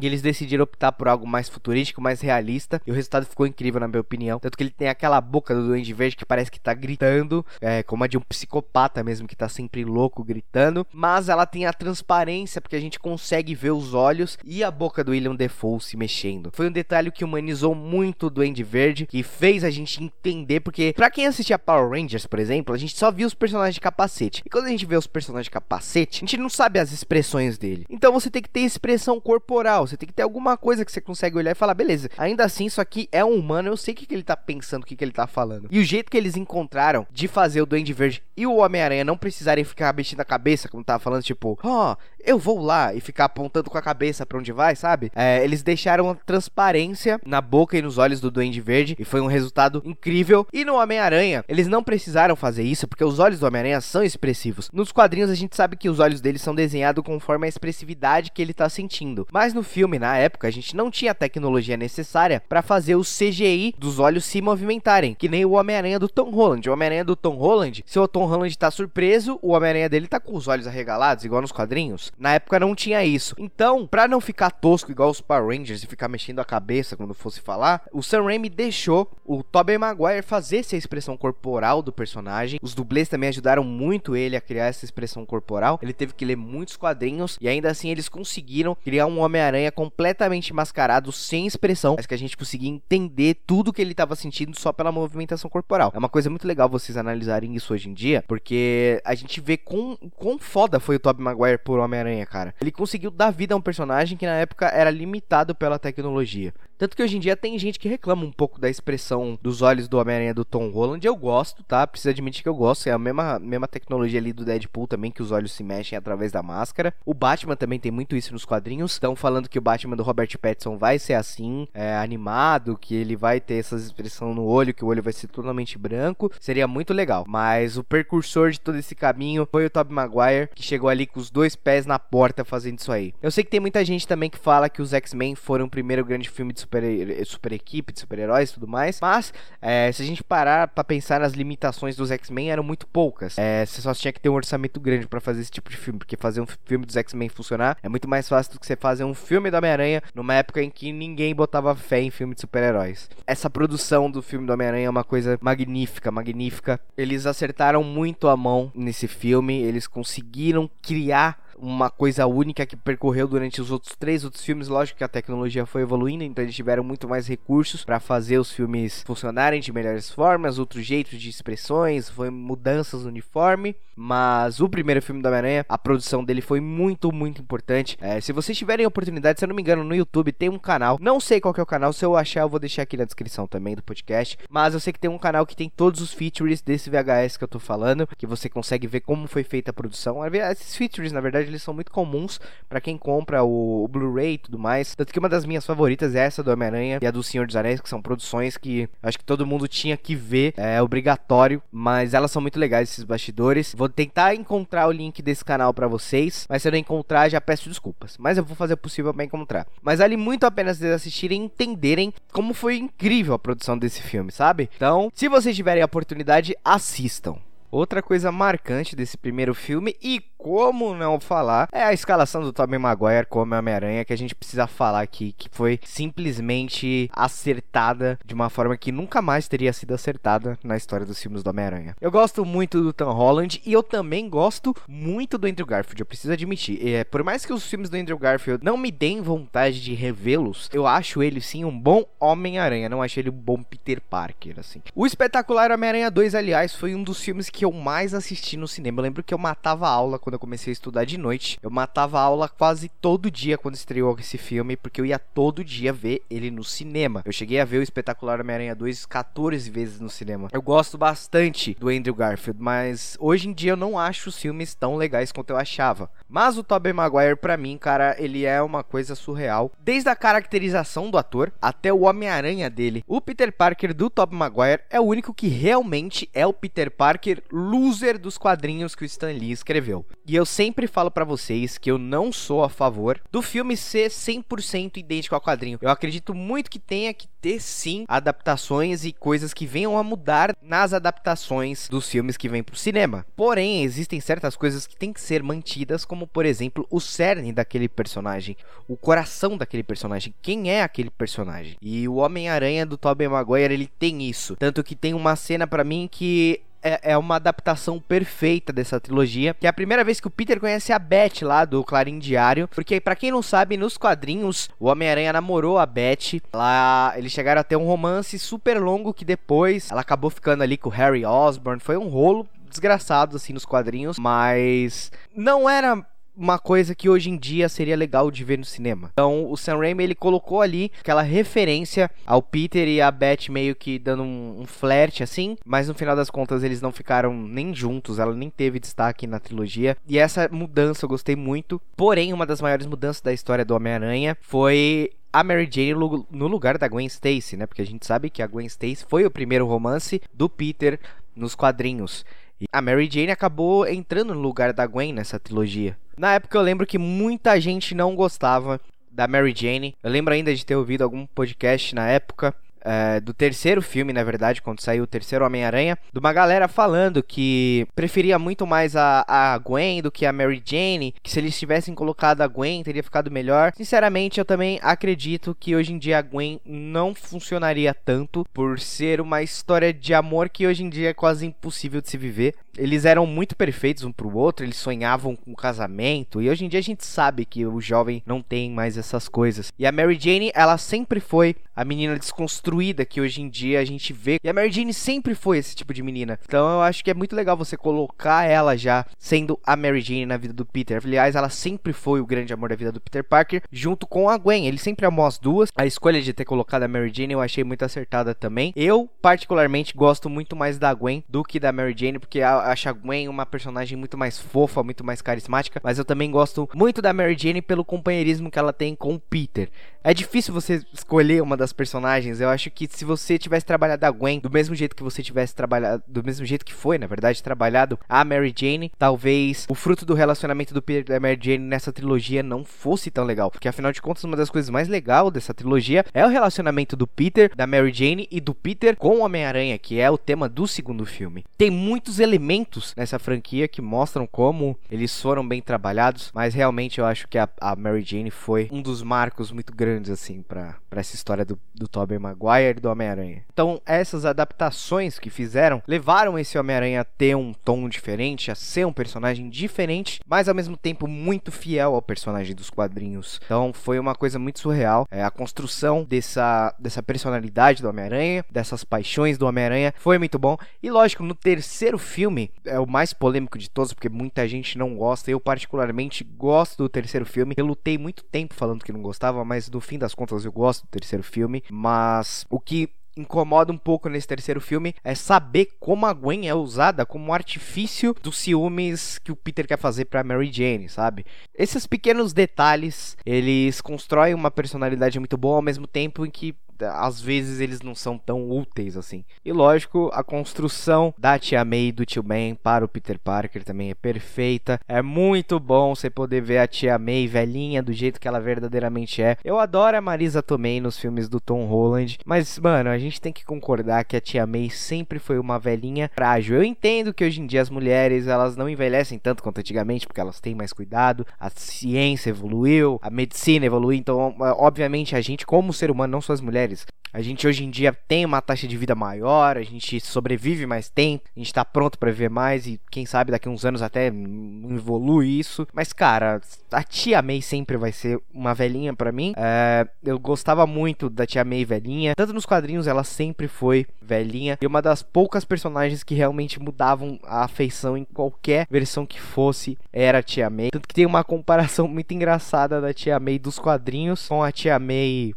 E eles decidiram optar por algo mais futurístico, mais realista. E o resultado ficou incrível, na minha opinião. Tanto que ele tem aquela boca do Duende Verde que parece que tá gritando, é, como a de um psicopata mesmo, que tá sempre louco gritando. Mas ela tem a transparência, porque a gente consegue ver os olhos e a boca do William Defoe se mexendo. Foi um detalhe que humanizou muito o Duende Verde, que fez a gente entender, porque para quem assistia Power Rangers, por exemplo, a gente só viu os personagens de capacete. E quando a gente vê os personagens de capacete, a gente não sabe as expressões dele. Então você tem que ter expressão corporal, você tem que ter alguma coisa que você consegue olhar e falar, beleza, ainda assim isso aqui é um humano, eu sei o que, que ele tá pensando, o que, que ele tá falando. E o jeito que eles encontraram de fazer o Duende Verde e o Homem-Aranha não precisarem ficar mexendo a cabeça, como tava falando, tipo, ó, oh, eu vou lá e ficar apontando com a cabeça para onde vai, sabe? É, eles deixaram transparência na boca e nos olhos do Duende Verde e foi um resultado incrível. E no Homem-Aranha, eles não precisaram fazer isso porque os olhos do Homem-Aranha são expressivos. Nos quadrinhos a gente sabe que os olhos dele são desenhados conforme a expressividade que ele tá sentindo. Mas no filme, na época, a gente não tinha a tecnologia necessária para fazer o CGI dos olhos se movimentarem, que nem o Homem-Aranha do Tom Holland. O Homem-Aranha do Tom Holland, se o Tom Holland tá surpreso, o Homem-Aranha dele tá com os olhos arregalados, igual nos quadrinhos. Na época não tinha isso. Então, para não ficar tosco igual os Power Rangers e ficar mexendo a cabeça quando fosse falar, o Sam Raimi deixou o Tobey Maguire fazer essa expressão corporal do personagem. Os dublês também ajudaram muito ele a criar essa expressão corporal. Ele teve que ler muitos quadrinhos e ainda assim eles conseguiram criar um Homem-Aranha completamente mascarado, sem expressão, mas que a gente conseguia entender tudo que ele estava sentindo só pela movimentação corporal. É uma coisa muito legal vocês analisarem isso hoje em dia, porque a gente vê quão, quão foda foi o Tobey Maguire por Homem-Aranha, cara. Ele conseguiu dar vida a um personagem que na época era limitado pela tecnologia. Tanto que hoje em dia tem gente que reclama um pouco da expressão dos olhos do Homem-Aranha do Tom Holland. Eu gosto, tá? Preciso admitir que eu gosto. É a mesma, mesma tecnologia ali do Deadpool também, que os olhos se mexem através da máscara. O Batman também tem muito isso nos quadrinhos. Estão falando que o Batman do Robert Pattinson vai ser assim, é, animado, que ele vai ter essa expressão no olho, que o olho vai ser totalmente branco. Seria muito legal. Mas o precursor de todo esse caminho foi o Tobey Maguire, que chegou ali com os dois pés na porta fazendo isso aí. Eu sei que tem muita gente também que fala que os X-Men foram o primeiro grande filme de super, super equipe, de super-heróis e tudo mais. Mas, é, se a gente parar pra pensar nas limitações dos X-Men, eram muito poucas. É, você só tinha que ter um orçamento grande para fazer esse tipo de filme. Porque fazer um filme dos X-Men funcionar é muito mais fácil do que você fazer um filme do Homem-Aranha numa época em que ninguém botava fé em filme de super-heróis. Essa produção do filme do Homem-Aranha é uma coisa magnífica, magnífica. Eles acertaram muito a mão nesse filme. Eles conseguiram criar uma coisa única que percorreu durante os outros três outros filmes. Lógico que a tecnologia foi evoluindo, então eles tiveram muito mais recursos para fazer os filmes funcionarem de melhores formas, outros jeitos de expressões, foi mudanças no uniforme. Mas o primeiro filme do Homem-Aranha, a produção dele foi muito, muito importante. É, se vocês tiverem oportunidade, se eu não me engano, no YouTube tem um canal. Não sei qual é o canal, se eu achar, eu vou deixar aqui na descrição também do podcast. Mas eu sei que tem um canal que tem todos os features desse VHS que eu tô falando, que você consegue ver como foi feita a produção. Esses features, na verdade, eles são muito comuns para quem compra o, o Blu-ray e tudo mais. Tanto que uma das minhas favoritas é essa do Homem-Aranha e a do Senhor dos Anéis, que são produções que acho que todo mundo tinha que ver, é obrigatório, mas elas são muito legais esses bastidores. Vou tentar encontrar o link desse canal para vocês, mas se eu não encontrar, já peço desculpas. Mas eu vou fazer o possível para encontrar. Mas vale muito a pena vocês assistirem e entenderem como foi incrível a produção desse filme, sabe? Então, se vocês tiverem a oportunidade, assistam. Outra coisa marcante desse primeiro filme, e como não falar, é a escalação do Tobey Maguire como Homem-Aranha, que a gente precisa falar aqui, que foi simplesmente acertada de uma forma que nunca mais teria sido acertada na história dos filmes do Homem-Aranha. Eu gosto muito do Tom Holland e eu também gosto muito do Andrew Garfield, eu preciso admitir. É, por mais que os filmes do Andrew Garfield não me deem vontade de revê-los, eu acho ele sim um bom Homem-Aranha, não acho ele um bom Peter Parker, assim. O espetacular Homem-Aranha 2, aliás, foi um dos filmes que eu mais assisti no cinema. Eu lembro que eu matava aula quando eu comecei a estudar de noite. Eu matava aula quase todo dia quando estreou esse filme, porque eu ia todo dia ver ele no cinema. Eu cheguei a ver o espetacular Homem-Aranha 2 14 vezes no cinema. Eu gosto bastante do Andrew Garfield, mas hoje em dia eu não acho os filmes tão legais quanto eu achava. Mas o Tobey Maguire, para mim, cara, ele é uma coisa surreal. Desde a caracterização do ator até o Homem-Aranha dele. O Peter Parker do Tobey Maguire é o único que realmente é o Peter Parker loser dos quadrinhos que o Stan Lee escreveu. E eu sempre falo para vocês que eu não sou a favor do filme ser 100% idêntico ao quadrinho. Eu acredito muito que tenha que ter sim adaptações e coisas que venham a mudar nas adaptações dos filmes que vêm pro cinema. Porém, existem certas coisas que têm que ser mantidas, como por exemplo, o cerne daquele personagem, o coração daquele personagem, quem é aquele personagem. E o Homem-Aranha do Tobey Maguire, ele tem isso, tanto que tem uma cena para mim que é, é, uma adaptação perfeita dessa trilogia, que é a primeira vez que o Peter conhece a Beth lá do Clarim Diário, porque para quem não sabe, nos quadrinhos o Homem-Aranha namorou a Beth, lá eles chegaram a ter um romance super longo que depois ela acabou ficando ali com o Harry Osborn, foi um rolo desgraçado assim nos quadrinhos, mas não era uma coisa que hoje em dia seria legal de ver no cinema. Então, o Sam Raimi ele colocou ali aquela referência ao Peter e a Beth meio que dando um, um flerte assim, mas no final das contas eles não ficaram nem juntos, ela nem teve destaque na trilogia. E essa mudança eu gostei muito. Porém, uma das maiores mudanças da história do Homem-Aranha foi a Mary Jane no lugar da Gwen Stacy, né? Porque a gente sabe que a Gwen Stacy foi o primeiro romance do Peter nos quadrinhos. A Mary Jane acabou entrando no lugar da Gwen nessa trilogia. Na época eu lembro que muita gente não gostava da Mary Jane. Eu lembro ainda de ter ouvido algum podcast na época é, do terceiro filme, na verdade, quando saiu o terceiro Homem-Aranha, de uma galera falando que preferia muito mais a, a Gwen do que a Mary Jane, que se eles tivessem colocado a Gwen teria ficado melhor. Sinceramente, eu também acredito que hoje em dia a Gwen não funcionaria tanto por ser uma história de amor que hoje em dia é quase impossível de se viver. Eles eram muito perfeitos um pro outro, eles sonhavam com casamento, e hoje em dia a gente sabe que o jovem não tem mais essas coisas. E a Mary Jane, ela sempre foi a menina desconstruída que hoje em dia a gente vê. E a Mary Jane sempre foi esse tipo de menina. Então eu acho que é muito legal você colocar ela já sendo a Mary Jane na vida do Peter. Aliás, ela sempre foi o grande amor da vida do Peter Parker, junto com a Gwen. Ele sempre amou as duas. A escolha de ter colocado a Mary Jane eu achei muito acertada também. Eu, particularmente, gosto muito mais da Gwen do que da Mary Jane, porque acho a Gwen uma personagem muito mais fofa, muito mais carismática. Mas eu também gosto muito da Mary Jane pelo companheirismo que ela tem com o Peter. É difícil você escolher uma das personagens. Eu acho que se você tivesse trabalhado a Gwen do mesmo jeito que você tivesse trabalhado, do mesmo jeito que foi, na verdade, trabalhado a Mary Jane, talvez o fruto do relacionamento do Peter e da Mary Jane nessa trilogia não fosse tão legal. Porque afinal de contas, uma das coisas mais legais dessa trilogia é o relacionamento do Peter, da Mary Jane e do Peter com o Homem-Aranha, que é o tema do segundo filme. Tem muitos elementos nessa franquia que mostram como eles foram bem trabalhados, mas realmente eu acho que a, a Mary Jane foi um dos marcos muito grandes grandes, assim, para essa história do, do Tobey Maguire e do Homem-Aranha. Então, essas adaptações que fizeram levaram esse Homem-Aranha a ter um tom diferente, a ser um personagem diferente, mas ao mesmo tempo muito fiel ao personagem dos quadrinhos. Então, foi uma coisa muito surreal. É, a construção dessa, dessa personalidade do Homem-Aranha, dessas paixões do Homem-Aranha, foi muito bom. E lógico, no terceiro filme, é o mais polêmico de todos, porque muita gente não gosta. Eu, particularmente, gosto do terceiro filme. Eu lutei muito tempo falando que não gostava, mas no fim das contas eu gosto do terceiro filme, mas o que incomoda um pouco nesse terceiro filme é saber como a Gwen é usada como artifício dos ciúmes que o Peter quer fazer pra Mary Jane, sabe? Esses pequenos detalhes, eles constroem uma personalidade muito boa ao mesmo tempo em que às vezes eles não são tão úteis assim. E lógico, a construção da tia May e do tio Ben para o Peter Parker também é perfeita. É muito bom você poder ver a tia May velhinha do jeito que ela verdadeiramente é. Eu adoro a Marisa Tomei nos filmes do Tom Holland, mas mano, a gente tem que concordar que a tia May sempre foi uma velhinha frágil. Eu entendo que hoje em dia as mulheres, elas não envelhecem tanto quanto antigamente, porque elas têm mais cuidado, a ciência evoluiu, a medicina evoluiu, então obviamente a gente como ser humano, não só as mulheres mulheres. A gente hoje em dia tem uma taxa de vida maior, a gente sobrevive mais tempo, a gente tá pronto para viver mais e quem sabe daqui a uns anos até evolui isso. Mas cara, a tia May sempre vai ser uma velhinha para mim. É, eu gostava muito da tia May velhinha, tanto nos quadrinhos ela sempre foi velhinha e uma das poucas personagens que realmente mudavam a afeição em qualquer versão que fosse era a tia May. Tanto que tem uma comparação muito engraçada da tia May dos quadrinhos com a tia May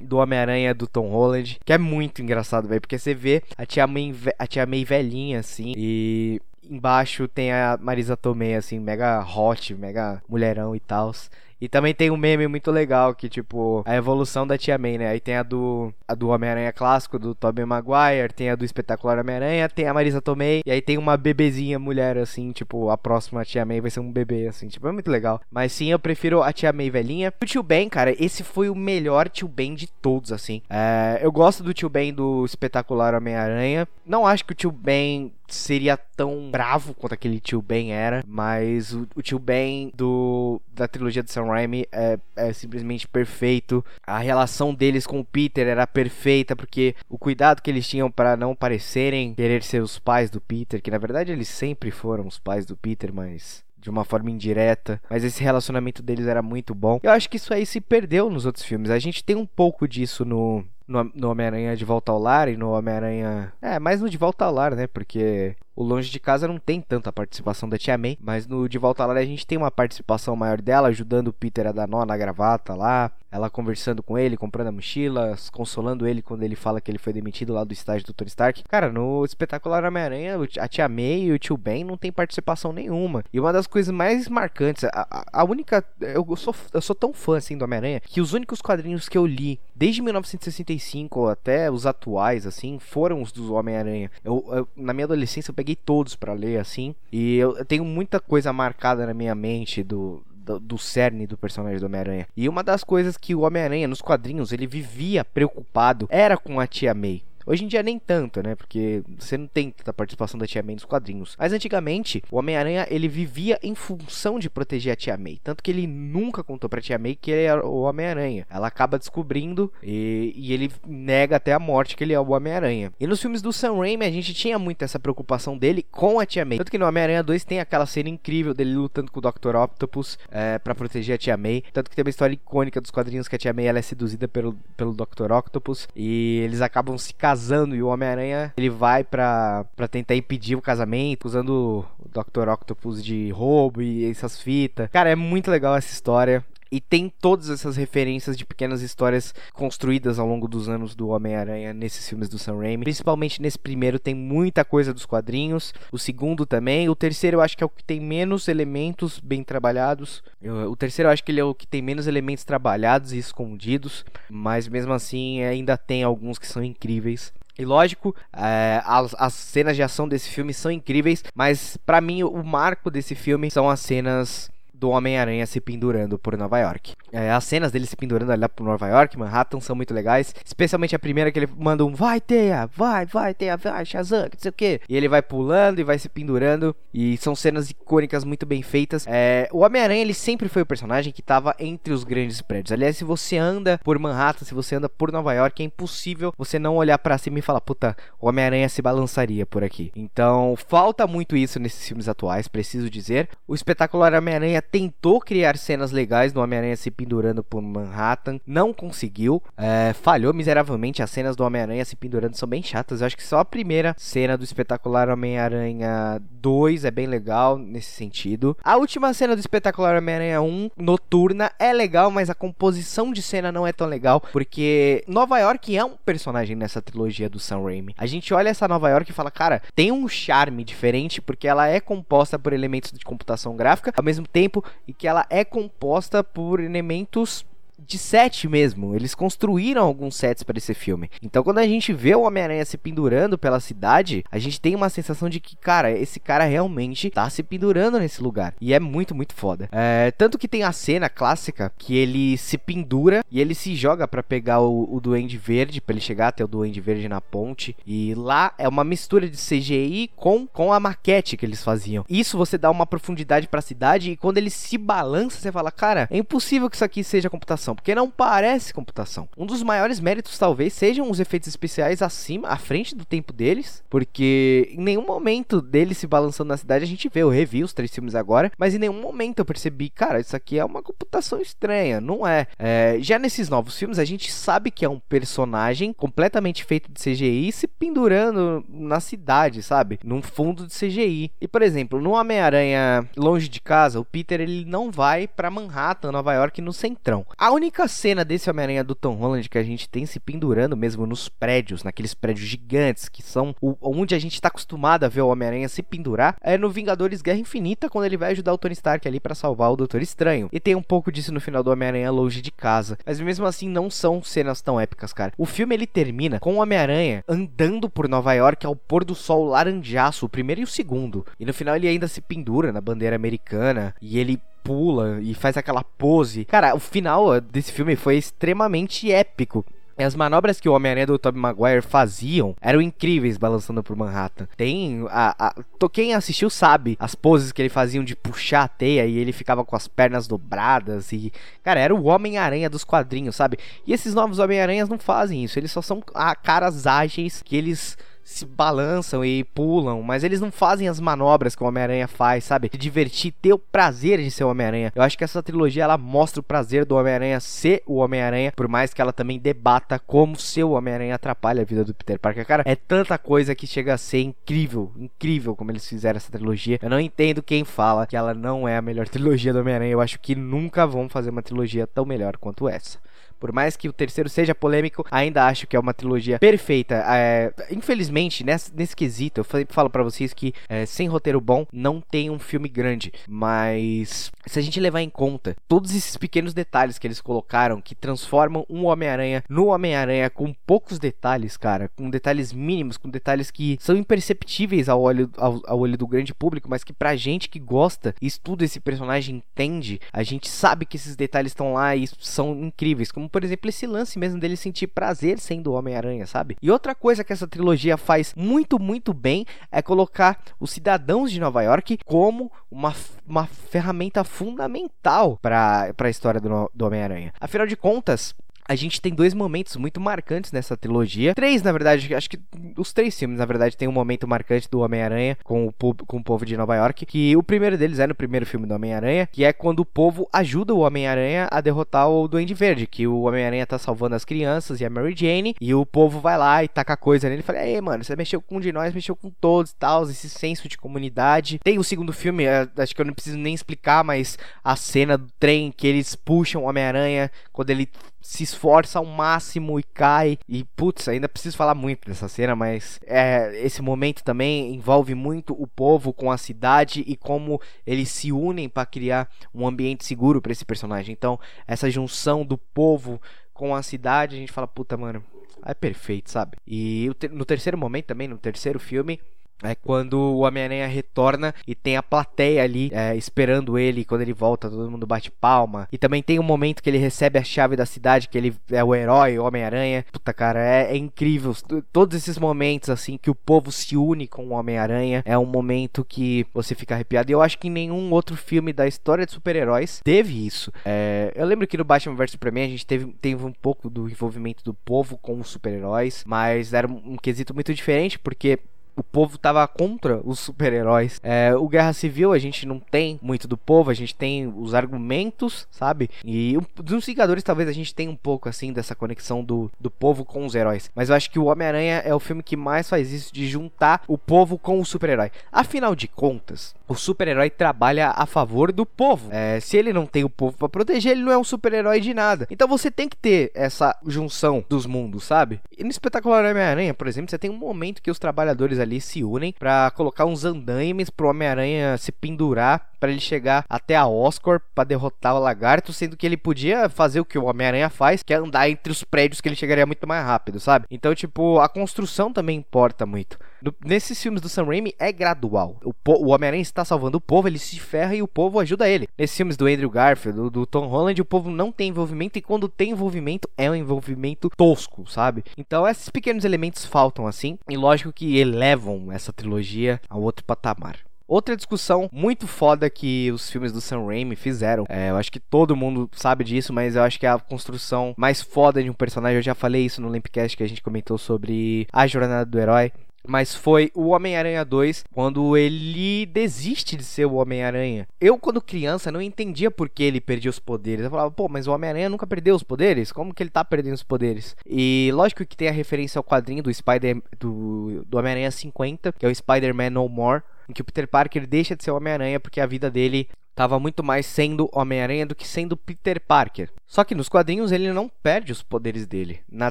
do Homem-Aranha do Tom Holland, que é muito engraçado, velho, porque você vê a tia May, a tia May velhinha assim e embaixo tem a Marisa Tomei assim, mega hot, mega mulherão e tal. E também tem um meme muito legal que, tipo, a evolução da Tia May, né? Aí tem a do, a do Homem-Aranha clássico, do Tobey Maguire, tem a do espetacular Homem-Aranha, tem a Marisa Tomei, e aí tem uma bebezinha mulher, assim, tipo, a próxima Tia May vai ser um bebê, assim, tipo, é muito legal. Mas sim, eu prefiro a Tia May velhinha. O Tio Ben, cara, esse foi o melhor Tio Ben de todos, assim. É, eu gosto do Tio Ben do espetacular Homem-Aranha. Não acho que o Tio Ben seria tão bravo quanto aquele tio Ben era, mas o, o tio Ben do da trilogia de Sam Raimi é, é simplesmente perfeito. A relação deles com o Peter era perfeita porque o cuidado que eles tinham para não parecerem querer ser os pais do Peter, que na verdade eles sempre foram os pais do Peter, mas de uma forma indireta, mas esse relacionamento deles era muito bom. Eu acho que isso aí se perdeu nos outros filmes. A gente tem um pouco disso no no, no Homem-Aranha de Volta ao Lar e no Homem-Aranha. É, mais no de Volta ao Lar, né? Porque o Longe de Casa não tem tanta participação da Tia May, mas no De Volta ao Lar a gente tem uma participação maior dela, ajudando o Peter a dar nó na gravata lá, ela conversando com ele, comprando a mochila, consolando ele quando ele fala que ele foi demitido lá do estágio do Tony Stark. Cara, no espetacular Homem-Aranha, a Tia May e o Tio Ben não tem participação nenhuma. E uma das coisas mais marcantes, a, a, a única. Eu sou, eu sou tão fã assim do Homem-Aranha que os únicos quadrinhos que eu li desde 1965 até os atuais, assim, foram os do Homem-Aranha. Eu, eu, na minha adolescência eu peguei peguei todos para ler assim. E eu, eu tenho muita coisa marcada na minha mente do, do, do cerne do personagem do Homem-Aranha. E uma das coisas que o Homem-Aranha nos quadrinhos ele vivia preocupado era com a tia May. Hoje em dia nem tanto, né? Porque você não tem tanta participação da Tia May nos quadrinhos. Mas antigamente, o Homem-Aranha ele vivia em função de proteger a Tia May. Tanto que ele nunca contou pra Tia May que ele era o Homem-Aranha. Ela acaba descobrindo e, e, ele nega até a morte que ele é o Homem-Aranha. E nos filmes do Sam Raimi, a gente tinha muito essa preocupação dele com a Tia May. Tanto que no Homem-Aranha 2 tem aquela cena incrível dele lutando com o Dr. Octopus é, para proteger a Tia May. Tanto que tem uma história icônica dos quadrinhos que a Tia May ela é seduzida pelo, pelo Dr. Octopus. E eles acabam se casando casando e o Homem-Aranha ele vai pra tentar impedir o casamento usando o Dr. Octopus de roubo e essas fitas. Cara, é muito legal essa história. E tem todas essas referências de pequenas histórias construídas ao longo dos anos do Homem-Aranha nesses filmes do Sam Raimi. Principalmente nesse primeiro tem muita coisa dos quadrinhos. O segundo também. O terceiro eu acho que é o que tem menos elementos bem trabalhados. o terceiro eu acho que ele é o que tem menos elementos trabalhados e escondidos. Mas mesmo assim ainda tem alguns que são incríveis. E lógico, é, as, as, cenas de ação desse filme são incríveis, mas para mim o marco desse filme são as cenas do Homem-Aranha se pendurando por Nova York. É, as cenas dele se pendurando ali por Nova York, Manhattan, são muito legais. Especialmente a primeira que ele manda um vai, Teia, vai, vai, Teia, vai, Shazam, não sei o que. E ele vai pulando e vai se pendurando. E são cenas icônicas muito bem feitas. É, o Homem-Aranha, ele sempre foi o personagem que estava entre os grandes prédios. Aliás, se você anda por Manhattan, se você anda por Nova York, é impossível você não olhar para cima e falar, puta, o Homem-Aranha se balançaria por aqui. Então, falta muito isso nesses filmes atuais, preciso dizer. O espetacular Homem-Aranha tentou criar cenas legais do Homem-Aranha se pendurando por Manhattan, não conseguiu, é, falhou miseravelmente. As cenas do Homem-Aranha se pendurando são bem chatas. Eu acho que só a primeira cena do espetacular Homem-Aranha 2 é bem legal nesse sentido. A última cena do espetacular Homem-Aranha 1, noturna, é legal, mas a composição de cena não é tão legal, porque Nova York é um personagem nessa trilogia do Sam Raimi. A gente olha essa Nova York e fala, cara, tem um charme diferente porque ela é composta por elementos de computação gráfica, ao mesmo tempo e que ela é composta por elementos de set mesmo. Eles construíram alguns sets para esse filme. Então, quando a gente vê o Homem-Aranha se pendurando pela cidade, a gente tem uma sensação de que, cara, esse cara realmente tá se pendurando nesse lugar. E é muito, muito foda. É, tanto que tem a cena clássica que ele se pendura e ele se joga para pegar o, o Duende Verde, para ele chegar até o Duende Verde na ponte. E lá é uma mistura de CGI com, com a maquete que eles faziam. Isso você dá uma profundidade para a cidade e quando ele se balança, você fala, cara, é impossível que isso aqui seja computação porque não parece computação. Um dos maiores méritos talvez sejam os efeitos especiais acima, à frente do tempo deles, porque em nenhum momento dele se balançando na cidade a gente vê, eu revi os três filmes agora, mas em nenhum momento eu percebi, cara, isso aqui é uma computação estranha, não é. é já nesses novos filmes a gente sabe que é um personagem completamente feito de CGI se pendurando na cidade, sabe? Num fundo de CGI. E por exemplo, no Homem-Aranha Longe de Casa, o Peter ele não vai para Manhattan, Nova York, no centrão. A única cena desse Homem-Aranha do Tom Holland que a gente tem se pendurando mesmo nos prédios, naqueles prédios gigantes que são o, onde a gente está acostumado a ver o Homem-Aranha se pendurar, é no Vingadores Guerra Infinita, quando ele vai ajudar o Tony Stark ali para salvar o Doutor Estranho. E tem um pouco disso no final do Homem-Aranha Longe de Casa. Mas mesmo assim, não são cenas tão épicas, cara. O filme ele termina com o Homem-Aranha andando por Nova York ao pôr do sol laranjaço, o primeiro e o segundo. E no final ele ainda se pendura na bandeira americana e ele pula e faz aquela pose. Cara, o final desse filme foi extremamente épico. As manobras que o Homem-Aranha do Tobey Maguire faziam eram incríveis balançando por Manhattan. Tem. A, a, quem assistiu sabe as poses que ele fazia de puxar a teia e ele ficava com as pernas dobradas. E. Cara, era o Homem-Aranha dos quadrinhos, sabe? E esses novos Homem-Aranhas não fazem isso. Eles só são a, caras ágeis que eles se balançam e pulam, mas eles não fazem as manobras que o Homem-Aranha faz, sabe? De divertir, ter o prazer de ser o Homem-Aranha. Eu acho que essa trilogia ela mostra o prazer do Homem-Aranha ser o Homem-Aranha, por mais que ela também debata como ser o Homem-Aranha atrapalha a vida do Peter Parker. Cara, é tanta coisa que chega a ser incrível, incrível como eles fizeram essa trilogia. Eu não entendo quem fala que ela não é a melhor trilogia do Homem-Aranha. Eu acho que nunca vão fazer uma trilogia tão melhor quanto essa. Por mais que o terceiro seja polêmico, ainda acho que é uma trilogia perfeita. É, infelizmente, nesse, nesse quesito, eu falo para vocês que é, sem roteiro bom não tem um filme grande. Mas se a gente levar em conta todos esses pequenos detalhes que eles colocaram que transformam um Homem-Aranha no Homem-Aranha com poucos detalhes, cara, com detalhes mínimos, com detalhes que são imperceptíveis ao olho, ao, ao olho do grande público, mas que pra gente que gosta estuda esse personagem entende, a gente sabe que esses detalhes estão lá e são incríveis. Como, por exemplo, esse lance mesmo dele sentir prazer sendo Homem-Aranha, sabe? E outra coisa que essa trilogia faz muito, muito bem é colocar os cidadãos de Nova York como uma, uma ferramenta fundamental para a história do, do Homem-Aranha. Afinal de contas, a gente tem dois momentos muito marcantes nessa trilogia. Três, na verdade, acho que os três filmes, na verdade, tem um momento marcante do Homem-Aranha com, o com o povo de Nova York. Que o primeiro deles é no primeiro filme do Homem-Aranha, que é quando o povo ajuda o Homem-Aranha a derrotar o Duende Verde. Que o Homem-Aranha tá salvando as crianças e a Mary Jane. E o povo vai lá e taca coisa nele e fala: Ei, mano, você mexeu com um de nós, mexeu com todos e tal. Esse senso de comunidade. Tem o segundo filme, é, acho que eu não preciso nem explicar, mas a cena do trem que eles puxam o Homem-Aranha quando ele se esforça ao máximo e cai. E putz, ainda preciso falar muito dessa cena, mas é, esse momento também envolve muito o povo com a cidade e como eles se unem para criar um ambiente seguro para esse personagem. Então, essa junção do povo com a cidade, a gente fala, puta, mano, é perfeito, sabe? E no terceiro momento também, no terceiro filme, é quando o Homem-Aranha retorna e tem a plateia ali é, esperando ele. Quando ele volta, todo mundo bate palma. E também tem um momento que ele recebe a chave da cidade, que ele é o herói, o Homem-Aranha. Puta, cara, é, é, incrível. Todos esses momentos, assim, que o povo se une com o Homem-Aranha, é um momento que você fica arrepiado. E eu acho que nenhum outro filme da história de super-heróis teve isso. É, eu lembro que no Batman vs Superman a gente teve, teve um pouco do envolvimento do povo com os super-heróis, mas era um quesito muito diferente, porque o povo tava contra os super-heróis. É, o Guerra Civil a gente não tem muito do povo, a gente tem os argumentos, sabe? E dos Vingadores talvez a gente tenha um pouco assim dessa conexão do, do povo com os heróis. Mas eu acho que o Homem-Aranha é o filme que mais faz isso de juntar o povo com o super-herói. Afinal de contas, o super-herói trabalha a favor do povo. É, se ele não tem o povo para proteger, ele não é um super-herói de nada. Então você tem que ter essa junção dos mundos, sabe? E no espetacular Homem-Aranha, por exemplo, você tem um momento que os trabalhadores ali se unem para colocar uns andaimes pro Homem-Aranha se pendurar para ele chegar até a Oscorp para derrotar o Lagarto, sendo que ele podia fazer o que o Homem-Aranha faz, que é andar entre os prédios que ele chegaria muito mais rápido, sabe? Então, tipo, a construção também importa muito. No, nesses filmes do Sam Raimi é gradual. O, o Homem-Aranha está salvando o povo, ele se ferra e o povo ajuda ele. Nesses filmes do Andrew Garfield, do, do Tom Holland, o povo não tem envolvimento e quando tem envolvimento é um envolvimento tosco, sabe? Então esses pequenos elementos faltam assim e lógico que elevam essa trilogia a outro patamar. Outra discussão muito foda que os filmes do Sam Raimi fizeram. É, eu acho que todo mundo sabe disso, mas eu acho que é a construção mais foda de um personagem. Eu já falei isso no Limpcast que a gente comentou sobre a jornada do herói mas foi o Homem-Aranha 2, quando ele desiste de ser o Homem-Aranha. Eu, quando criança, não entendia por que ele perdia os poderes. Eu falava, pô, mas o Homem-Aranha nunca perdeu os poderes? Como que ele tá perdendo os poderes? E lógico que tem a referência ao quadrinho do Spider do, do Homem-Aranha 50, que é o Spider-Man No More, em que o Peter Parker deixa de ser o Homem-Aranha porque a vida dele estava muito mais sendo Homem-Aranha do que sendo Peter Parker. Só que nos quadrinhos ele não perde os poderes dele. Na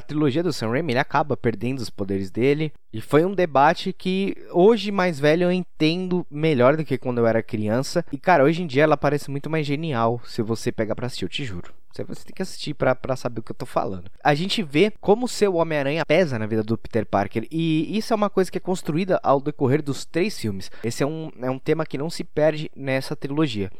trilogia do Sam Raimi ele acaba perdendo os poderes dele. E foi um debate que hoje mais velho eu entendo melhor do que quando eu era criança. E cara, hoje em dia ela parece muito mais genial se você pegar pra assistir, eu te juro. Você tem que assistir para saber o que eu tô falando. A gente vê como o seu Homem-Aranha pesa na vida do Peter Parker. E isso é uma coisa que é construída ao decorrer dos três filmes. Esse é um, é um tema que não se perde nessa trilogia.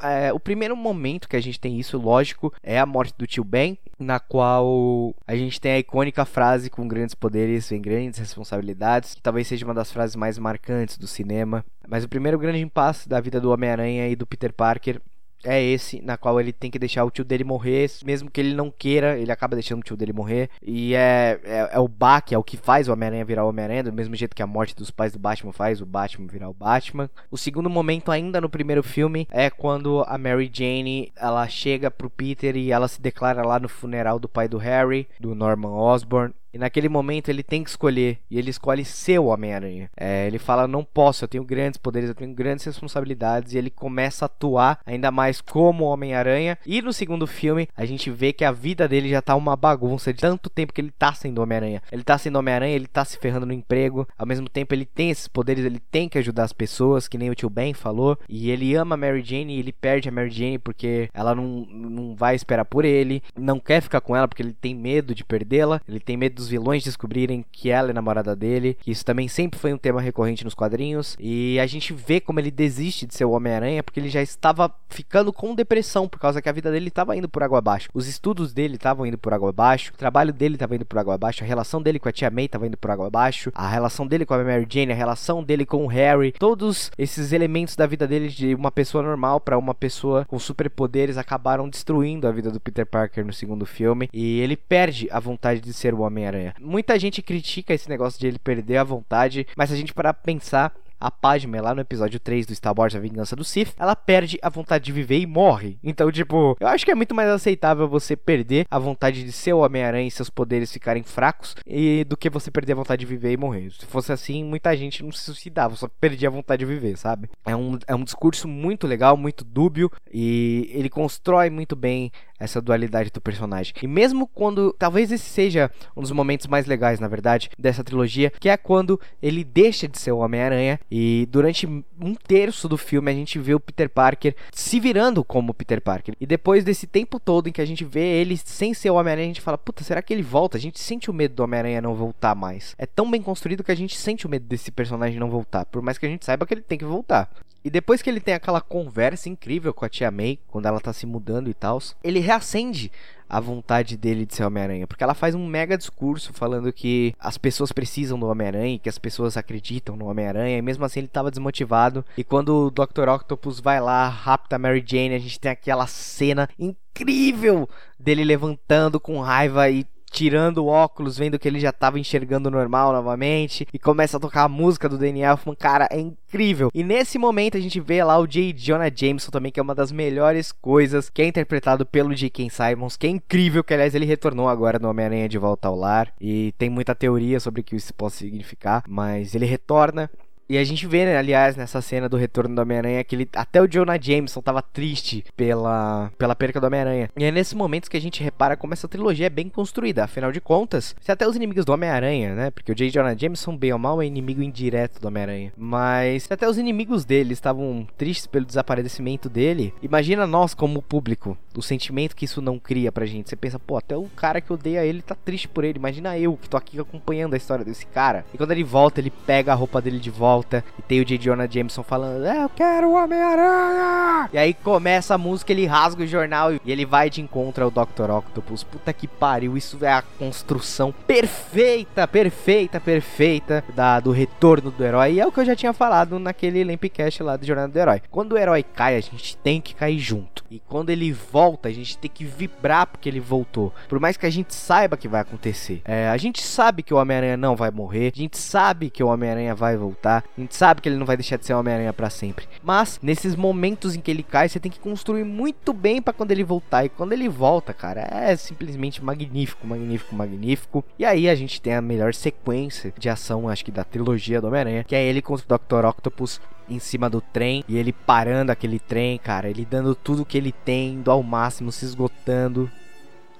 É, o primeiro momento que a gente tem isso, lógico, é a morte do tio Ben, na qual a gente tem a icônica frase com grandes poderes vem grandes responsabilidades, que talvez seja uma das frases mais marcantes do cinema. Mas o primeiro grande impasse da vida do Homem-Aranha e do Peter Parker é esse, na qual ele tem que deixar o tio dele morrer, mesmo que ele não queira, ele acaba deixando o tio dele morrer. E é, é, é o baque, é o que faz o Homem-Aranha virar o Homem-Aranha, do mesmo jeito que a morte dos pais do Batman faz o Batman virar o Batman. O segundo momento, ainda no primeiro filme, é quando a Mary Jane ela chega pro Peter e ela se declara lá no funeral do pai do Harry, do Norman Osborn. E naquele momento ele tem que escolher. E ele escolhe ser o Homem-Aranha. É, ele fala: Não posso, eu tenho grandes poderes, eu tenho grandes responsabilidades. E ele começa a atuar ainda mais como Homem-Aranha. E no segundo filme, a gente vê que a vida dele já tá uma bagunça de tanto tempo que ele tá sendo Homem-Aranha. Ele tá sendo Homem-Aranha, ele tá se ferrando no emprego. Ao mesmo tempo, ele tem esses poderes, ele tem que ajudar as pessoas, que nem o tio Ben falou. E ele ama a Mary Jane e ele perde a Mary Jane porque ela não, não vai esperar por ele. Não quer ficar com ela porque ele tem medo de perdê-la. Ele tem medo dos os vilões descobrirem que ela é namorada dele, isso também sempre foi um tema recorrente nos quadrinhos, e a gente vê como ele desiste de ser o Homem-Aranha porque ele já estava ficando com depressão por causa que a vida dele estava indo por água abaixo. Os estudos dele estavam indo por água abaixo, o trabalho dele estava indo por água abaixo, a relação dele com a tia May estava indo por água abaixo, a relação dele com a Mary Jane, a relação dele com o Harry, todos esses elementos da vida dele de uma pessoa normal para uma pessoa com superpoderes acabaram destruindo a vida do Peter Parker no segundo filme e ele perde a vontade de ser o Homem-Aranha Homem-Aranha. Muita gente critica esse negócio de ele perder a vontade, mas se a gente parar pra pensar, a Padme, lá no episódio 3 do Star Wars A Vingança do Sith, ela perde a vontade de viver e morre. Então, tipo, eu acho que é muito mais aceitável você perder a vontade de ser o Homem-Aranha e seus poderes ficarem fracos e do que você perder a vontade de viver e morrer. Se fosse assim, muita gente não se suicidava, só perdia a vontade de viver, sabe? É um, é um discurso muito legal, muito dúbio e ele constrói muito bem essa dualidade do personagem. E mesmo quando, talvez esse seja um dos momentos mais legais, na verdade, dessa trilogia, que é quando ele deixa de ser o Homem-Aranha e durante um terço do filme a gente vê o Peter Parker se virando como Peter Parker. E depois desse tempo todo em que a gente vê ele sem ser o Homem-Aranha, a gente fala, puta, será que ele volta? A gente sente o medo do Homem-Aranha não voltar mais. É tão bem construído que a gente sente o medo desse personagem não voltar, por mais que a gente saiba que ele tem que voltar. E depois que ele tem aquela conversa incrível com a tia May, quando ela tá se mudando e tal, ele reacende a vontade dele de ser Homem-Aranha. Porque ela faz um mega discurso falando que as pessoas precisam do Homem-Aranha, que as pessoas acreditam no Homem-Aranha, e mesmo assim ele tava desmotivado. E quando o Dr. Octopus vai lá, rapta Mary Jane, a gente tem aquela cena incrível dele levantando com raiva e tirando o óculos, vendo que ele já tava enxergando normal novamente, e começa a tocar a música do Danny Elfman, cara, é incrível. E nesse momento a gente vê lá o J. Jonah Jameson também, que é uma das melhores coisas, que é interpretado pelo J.K. Simons, que é incrível, que aliás ele retornou agora no Homem-Aranha de Volta ao Lar, e tem muita teoria sobre o que isso pode significar, mas ele retorna e a gente vê, né, aliás, nessa cena do retorno do Homem-Aranha, que ele, até o Jonah Jameson tava triste pela, pela perca do Homem-Aranha. E é nesses momentos que a gente repara como essa trilogia é bem construída. Afinal de contas, se até os inimigos do Homem-Aranha, né? Porque o J. Jonah Jameson, bem ou mal, é inimigo indireto do Homem-Aranha. Mas se até os inimigos dele estavam tristes pelo desaparecimento dele, imagina nós como público, o sentimento que isso não cria pra gente. Você pensa, pô, até o cara que odeia ele tá triste por ele. Imagina eu que tô aqui acompanhando a história desse cara. E quando ele volta, ele pega a roupa dele de volta volta e tem o J. Jonah Jameson falando: Eu quero o Homem-Aranha! E aí começa a música, ele rasga o jornal e ele vai de encontro ao Dr. Octopus. Puta que pariu, isso é a construção perfeita, perfeita, perfeita da, do retorno do herói. E é o que eu já tinha falado naquele Lampcast lá do Jornada do Herói. Quando o herói cai, a gente tem que cair junto. E quando ele volta, a gente tem que vibrar porque ele voltou. Por mais que a gente saiba que vai acontecer. É, a gente sabe que o Homem-Aranha não vai morrer. A gente sabe que o Homem-Aranha vai voltar. A gente sabe que ele não vai deixar de ser Homem-Aranha para sempre. Mas nesses momentos em que ele cai, você tem que construir muito bem para quando ele voltar. E quando ele volta, cara, é simplesmente magnífico, magnífico, magnífico. E aí a gente tem a melhor sequência de ação, acho que da trilogia do Homem-Aranha, que é ele contra o Dr. Octopus em cima do trem e ele parando aquele trem, cara, ele dando tudo que ele tem, indo ao máximo, se esgotando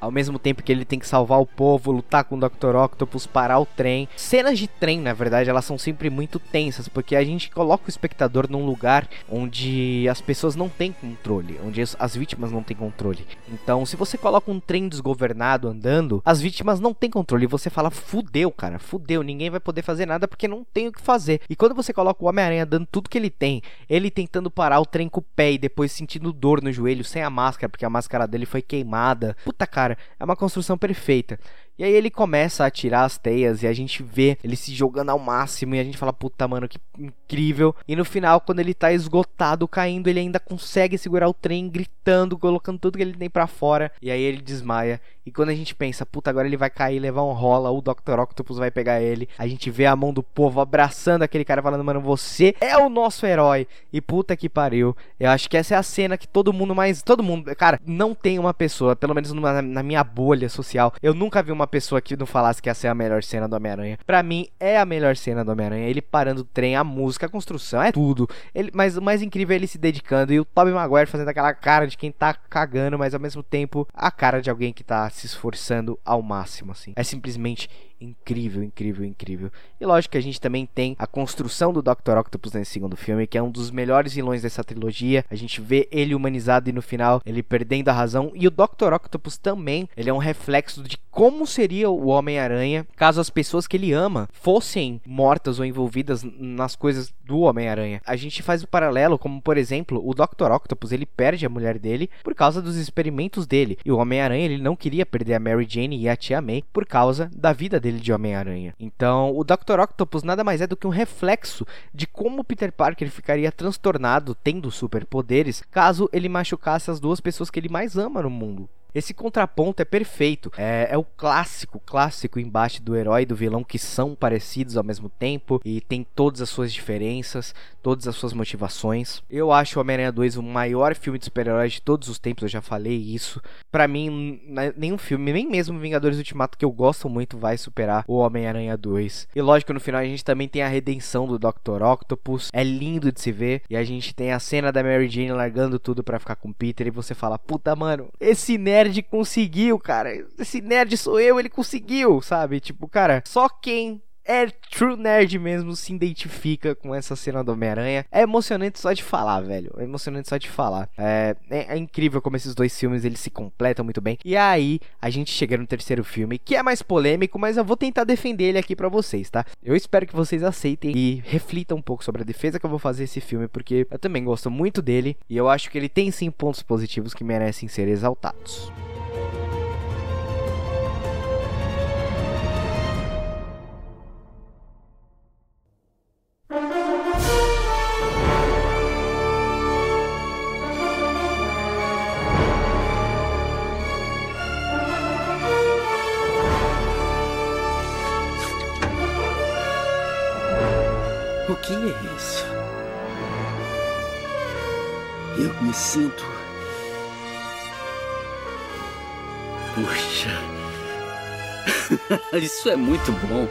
ao mesmo tempo que ele tem que salvar o povo, lutar com o Dr. Octopus, parar o trem. Cenas de trem, na verdade, elas são sempre muito tensas, porque a gente coloca o espectador num lugar onde as pessoas não têm controle, onde as vítimas não têm controle. Então, se você coloca um trem desgovernado andando, as vítimas não têm controle. E você fala, fudeu, cara, fudeu, ninguém vai poder fazer nada porque não tem o que fazer. E quando você coloca o Homem-Aranha dando tudo que ele tem, ele tentando parar o trem com o pé e depois sentindo dor no joelho sem a máscara, porque a máscara dele foi queimada. Puta, cara, é uma construção perfeita. E aí ele começa a tirar as teias e a gente vê ele se jogando ao máximo e a gente fala, puta, mano, que incrível. E no final, quando ele tá esgotado, caindo, ele ainda consegue segurar o trem, gritando, colocando tudo que ele tem para fora. E aí ele desmaia. E quando a gente pensa, puta, agora ele vai cair, levar um rola, o Dr. Octopus vai pegar ele. A gente vê a mão do povo abraçando aquele cara, falando, mano, você é o nosso herói. E puta que pariu. Eu acho que essa é a cena que todo mundo mais. Todo mundo. Cara, não tem uma pessoa, pelo menos numa, na minha bolha social, eu nunca vi uma pessoa que não falasse que essa é a melhor cena do Homem-Aranha. Pra mim, é a melhor cena do Homem-Aranha. Ele parando o trem, a música, a construção, é tudo. Ele, mas o mais incrível é ele se dedicando e o Tobey Maguire fazendo aquela cara de quem tá cagando, mas ao mesmo tempo a cara de alguém que tá se esforçando ao máximo, assim. É simplesmente incrível, incrível, incrível. E lógico que a gente também tem a construção do Dr. Octopus nesse segundo filme, que é um dos melhores vilões dessa trilogia. A gente vê ele humanizado e no final ele perdendo a razão. E o Dr. Octopus também, ele é um reflexo de como seria o Homem-Aranha caso as pessoas que ele ama fossem mortas ou envolvidas nas coisas do Homem-Aranha. A gente faz o paralelo, como por exemplo, o Dr. Octopus, ele perde a mulher dele por causa dos experimentos dele. E o Homem-Aranha, ele não queria perder a Mary Jane e a Tia May por causa da vida dele de Homem-Aranha. Então, o Dr. Octopus nada mais é do que um reflexo de como Peter Parker ficaria transtornado tendo superpoderes caso ele machucasse as duas pessoas que ele mais ama no mundo. Esse contraponto é perfeito. É, é, o clássico, clássico embate do herói e do vilão que são parecidos ao mesmo tempo e tem todas as suas diferenças, todas as suas motivações. Eu acho o Homem-Aranha 2 o maior filme de super-heróis de todos os tempos, eu já falei isso. Para mim, nenhum filme, nem mesmo Vingadores Ultimato que eu gosto muito vai superar o Homem-Aranha 2. E lógico, no final a gente também tem a redenção do Dr. Octopus. É lindo de se ver e a gente tem a cena da Mary Jane largando tudo para ficar com Peter e você fala: "Puta, mano, esse nerd nerd conseguiu, cara. Esse nerd sou eu, ele conseguiu, sabe? Tipo, cara, só quem é true nerd mesmo se identifica com essa cena do Homem-Aranha. É emocionante só de falar, velho. É emocionante só de falar. É, é, é, incrível como esses dois filmes eles se completam muito bem. E aí a gente chega no terceiro filme, que é mais polêmico, mas eu vou tentar defender ele aqui para vocês, tá? Eu espero que vocês aceitem e reflitam um pouco sobre a defesa que eu vou fazer esse filme, porque eu também gosto muito dele e eu acho que ele tem sim pontos positivos que merecem ser exaltados. Que é isso? Eu me sinto. Puxa. Isso é muito bom.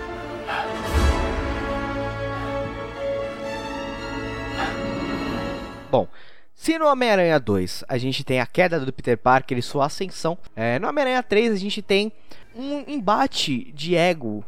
Bom, se no Homem-Aranha 2 a gente tem a queda do Peter Parker e sua ascensão, é, no Homem-Aranha 3 a gente tem um embate de ego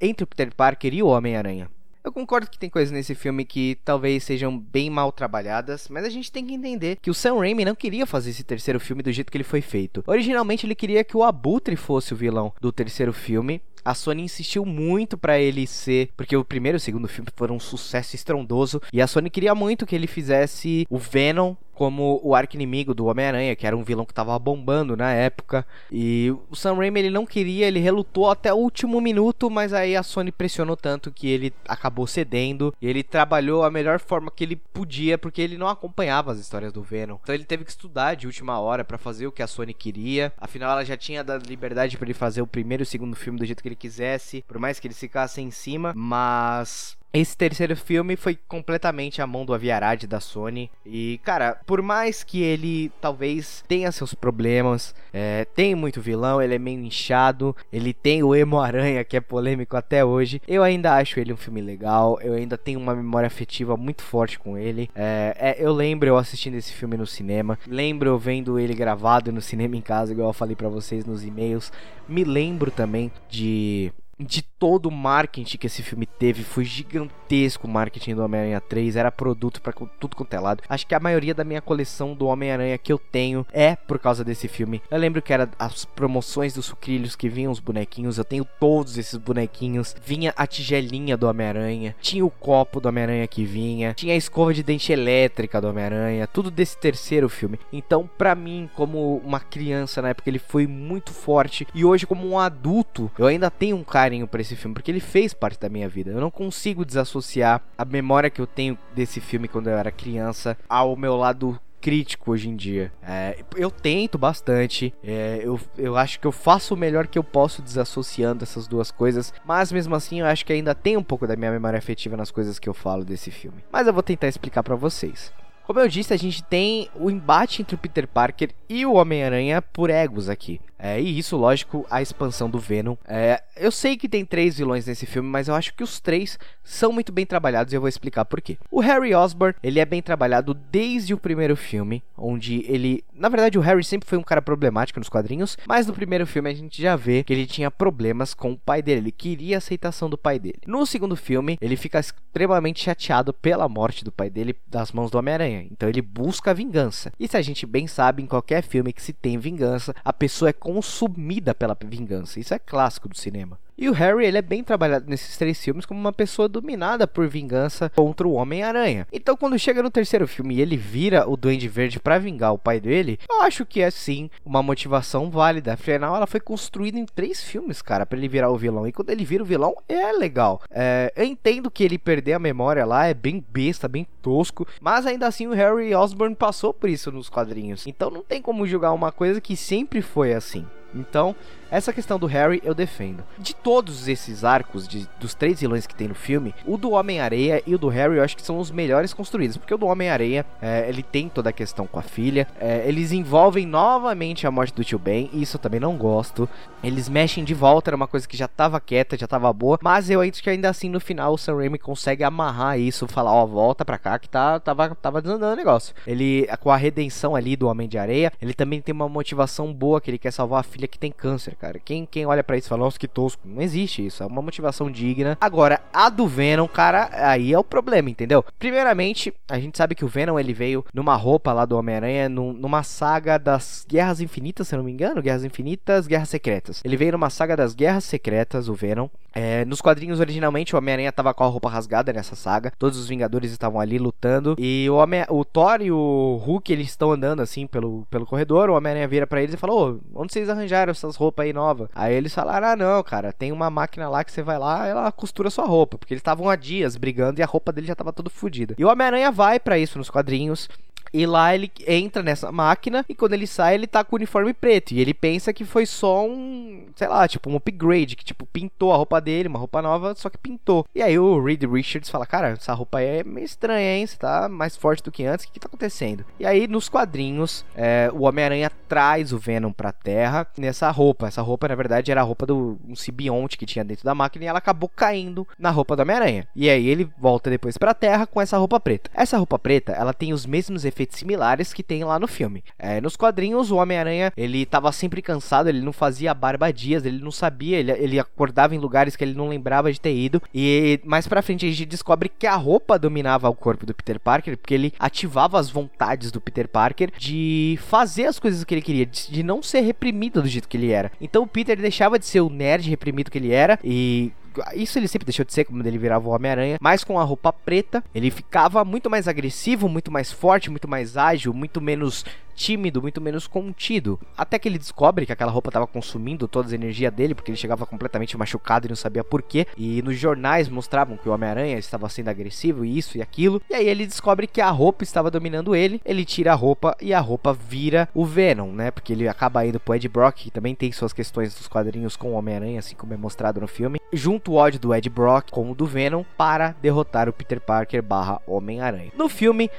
entre o Peter Parker e o Homem-Aranha. Eu concordo que tem coisas nesse filme que talvez sejam bem mal trabalhadas, mas a gente tem que entender que o Sam Raimi não queria fazer esse terceiro filme do jeito que ele foi feito. Originalmente ele queria que o Abutre fosse o vilão do terceiro filme, a Sony insistiu muito para ele ser, porque o primeiro e o segundo filme foram um sucesso estrondoso, e a Sony queria muito que ele fizesse o Venom como o arco-inimigo do Homem-Aranha, que era um vilão que tava bombando na época. E o Sam Raimi ele não queria, ele relutou até o último minuto, mas aí a Sony pressionou tanto que ele acabou cedendo. E ele trabalhou a melhor forma que ele podia, porque ele não acompanhava as histórias do Venom. Então ele teve que estudar de última hora para fazer o que a Sony queria. Afinal, ela já tinha dado liberdade para ele fazer o primeiro e o segundo filme do jeito que ele quisesse, por mais que eles ficassem em cima, mas esse terceiro filme foi completamente a mão do Aviarad da Sony. E, cara, por mais que ele talvez tenha seus problemas, é, tem muito vilão, ele é meio inchado, ele tem o Emo Aranha, que é polêmico até hoje. Eu ainda acho ele um filme legal, eu ainda tenho uma memória afetiva muito forte com ele. É, é, eu lembro eu assistindo esse filme no cinema, lembro eu vendo ele gravado no cinema em casa, igual eu falei para vocês nos e-mails. Me lembro também de de todo o marketing que esse filme teve. Foi gigantesco o marketing do Homem-Aranha 3. Era produto para tudo quanto é lado. Acho que a maioria da minha coleção do Homem-Aranha que eu tenho é por causa desse filme. Eu lembro que era as promoções dos sucrilhos que vinham os bonequinhos. Eu tenho todos esses bonequinhos. Vinha a tigelinha do Homem-Aranha. Tinha o copo do Homem-Aranha que vinha. Tinha a escova de dente elétrica do Homem-Aranha. Tudo desse terceiro filme. Então, para mim, como uma criança na época, ele foi muito forte. E hoje, como um adulto, eu ainda tenho um carinho carinho por esse filme, porque ele fez parte da minha vida. Eu não consigo desassociar a memória que eu tenho desse filme quando eu era criança ao meu lado crítico hoje em dia. É, eu tento bastante, é, eu, eu acho que eu faço o melhor que eu posso desassociando essas duas coisas, mas mesmo assim eu acho que ainda tem um pouco da minha memória afetiva nas coisas que eu falo desse filme. Mas eu vou tentar explicar para vocês. Como eu disse, a gente tem o embate entre o Peter Parker e o Homem-Aranha por egos aqui. É, e isso, lógico, a expansão do Venom. É, eu sei que tem três vilões nesse filme, mas eu acho que os três são muito bem trabalhados e eu vou explicar por quê. O Harry Osborn, ele é bem trabalhado desde o primeiro filme, onde ele... Na verdade, o Harry sempre foi um cara problemático nos quadrinhos, mas no primeiro filme a gente já vê que ele tinha problemas com o pai dele, ele queria a aceitação do pai dele. No segundo filme, ele fica extremamente chateado pela morte do pai dele das mãos do Homem-Aranha, então ele busca a vingança. E se a gente bem sabe, em qualquer filme que se tem vingança, a pessoa é consumida pela vingança. Isso é clássico do cinema. E o Harry, ele é bem trabalhado nesses três filmes como uma pessoa dominada por vingança contra o Homem-Aranha. Então, quando chega no terceiro filme e ele vira o Duende Verde para vingar o pai dele, eu acho que é sim uma motivação válida. Afinal, ela foi construída em três filmes, cara, para ele virar o vilão. E quando ele vira o vilão, é legal. É, eu entendo que ele perder a memória lá é bem besta, bem tosco, mas ainda assim o Harry Osborn passou por isso nos quadrinhos. Então não tem como julgar uma coisa que sempre foi assim. Então, essa questão do Harry eu defendo. De todos esses arcos, de, dos três vilões que tem no filme, o do Homem-Areia e o do Harry eu acho que são os melhores construídos. Porque o do Homem-Areia, é, ele tem toda a questão com a filha. É, eles envolvem novamente a morte do tio Ben, e isso eu também não gosto. Eles mexem de volta, era uma coisa que já tava quieta, já tava boa. Mas eu acho que ainda assim no final o Sam Raimi consegue amarrar isso, falar, ó, oh, volta pra cá que tá, tava, tava desandando o negócio. Ele, com a redenção ali do Homem de Areia, ele também tem uma motivação boa que ele quer salvar a filha que tem câncer cara. Quem, quem olha para isso e fala, nossa, que tosco. Não existe isso. É uma motivação digna. Agora, a do Venom, cara, aí é o problema, entendeu? Primeiramente, a gente sabe que o Venom ele veio numa roupa lá do Homem-Aranha, numa saga das Guerras Infinitas, se eu não me engano. Guerras Infinitas, Guerras Secretas. Ele veio numa saga das Guerras Secretas, o Venom. É, nos quadrinhos, originalmente, o Homem-Aranha tava com a roupa rasgada nessa saga. Todos os Vingadores estavam ali lutando. E o, Homem o Thor e o Hulk, eles estão andando assim pelo, pelo corredor. O Homem-Aranha vira para eles e falou: onde vocês arranjaram essas roupas aí novas? Aí eles falaram: ah, não, cara, tem uma máquina lá que você vai lá ela costura sua roupa. Porque eles estavam há dias brigando e a roupa dele já tava toda fodida. E o Homem-Aranha vai para isso nos quadrinhos. E lá ele entra nessa máquina e quando ele sai, ele tá com o uniforme preto. E ele pensa que foi só um, sei lá, tipo um upgrade, que tipo pintou a roupa dele, uma roupa nova, só que pintou. E aí o Reed Richards fala: Cara, essa roupa aí é meio estranha, hein? Você tá mais forte do que antes, o que, que tá acontecendo? E aí nos quadrinhos, é, o Homem-Aranha traz o Venom pra terra nessa roupa. Essa roupa, na verdade, era a roupa do um simbionte que tinha dentro da máquina e ela acabou caindo na roupa do Homem-Aranha. E aí ele volta depois pra terra com essa roupa preta. Essa roupa preta, ela tem os mesmos efeitos similares que tem lá no filme. É, nos quadrinhos, o Homem-Aranha, ele tava sempre cansado, ele não fazia barba dias, ele não sabia, ele, ele acordava em lugares que ele não lembrava de ter ido. E mais pra frente a gente descobre que a roupa dominava o corpo do Peter Parker, porque ele ativava as vontades do Peter Parker de fazer as coisas que ele queria, de, de não ser reprimido do jeito que ele era. Então o Peter deixava de ser o nerd reprimido que ele era e isso ele sempre deixou de ser quando ele virava o Homem-Aranha, mas com a roupa preta, ele ficava muito mais agressivo, muito mais forte, muito mais ágil, muito menos tímido, muito menos contido. Até que ele descobre que aquela roupa estava consumindo toda a energia dele, porque ele chegava completamente machucado e não sabia porquê. E nos jornais mostravam que o Homem-Aranha estava sendo agressivo, e isso e aquilo. E aí ele descobre que a roupa estava dominando ele. Ele tira a roupa e a roupa vira o Venom, né? Porque ele acaba indo pro Ed Brock, que também tem suas questões dos quadrinhos com o Homem-Aranha, assim como é mostrado no filme. Junto o ódio do Ed Brock com o do Venom para derrotar o Peter Parker barra Homem-Aranha. No filme,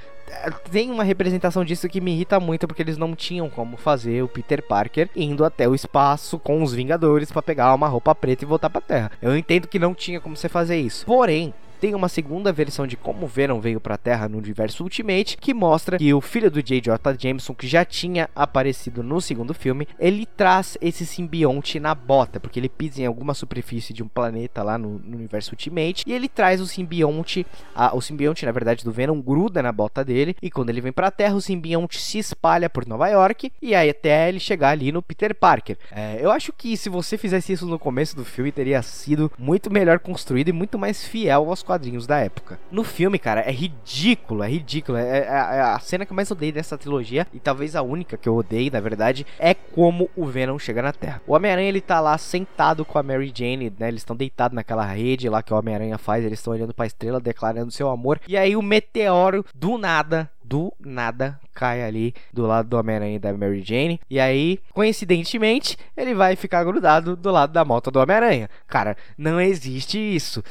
tem uma representação disso que me irrita muito porque eles não tinham como fazer o Peter Parker indo até o espaço com os Vingadores para pegar uma roupa preta e voltar para Terra. Eu entendo que não tinha como você fazer isso. Porém, tem uma segunda versão de como Venom veio para a Terra no universo Ultimate, que mostra que o filho do J.J. Jameson, que já tinha aparecido no segundo filme, ele traz esse simbionte na bota, porque ele pisa em alguma superfície de um planeta lá no, no universo Ultimate, e ele traz o simbionte, a, o simbionte, na verdade, do Venom gruda na bota dele, e quando ele vem para a Terra, o simbionte se espalha por Nova York, e aí até ele chegar ali no Peter Parker. É, eu acho que se você fizesse isso no começo do filme, teria sido muito melhor construído e muito mais fiel aos da época. No filme, cara, é ridículo, é ridículo. É, é, é, a cena que eu mais odeio dessa trilogia, e talvez a única que eu odeio, na verdade, é como o Venom chega na Terra. O Homem-Aranha, ele tá lá sentado com a Mary Jane, né? Eles estão deitados naquela rede lá que o Homem-Aranha faz, eles estão olhando pra estrela, declarando seu amor. E aí o meteoro, do nada, do nada cai ali do lado do Homem-Aranha e da Mary Jane. E aí, coincidentemente, ele vai ficar grudado do lado da moto do Homem-Aranha. Cara, não existe isso.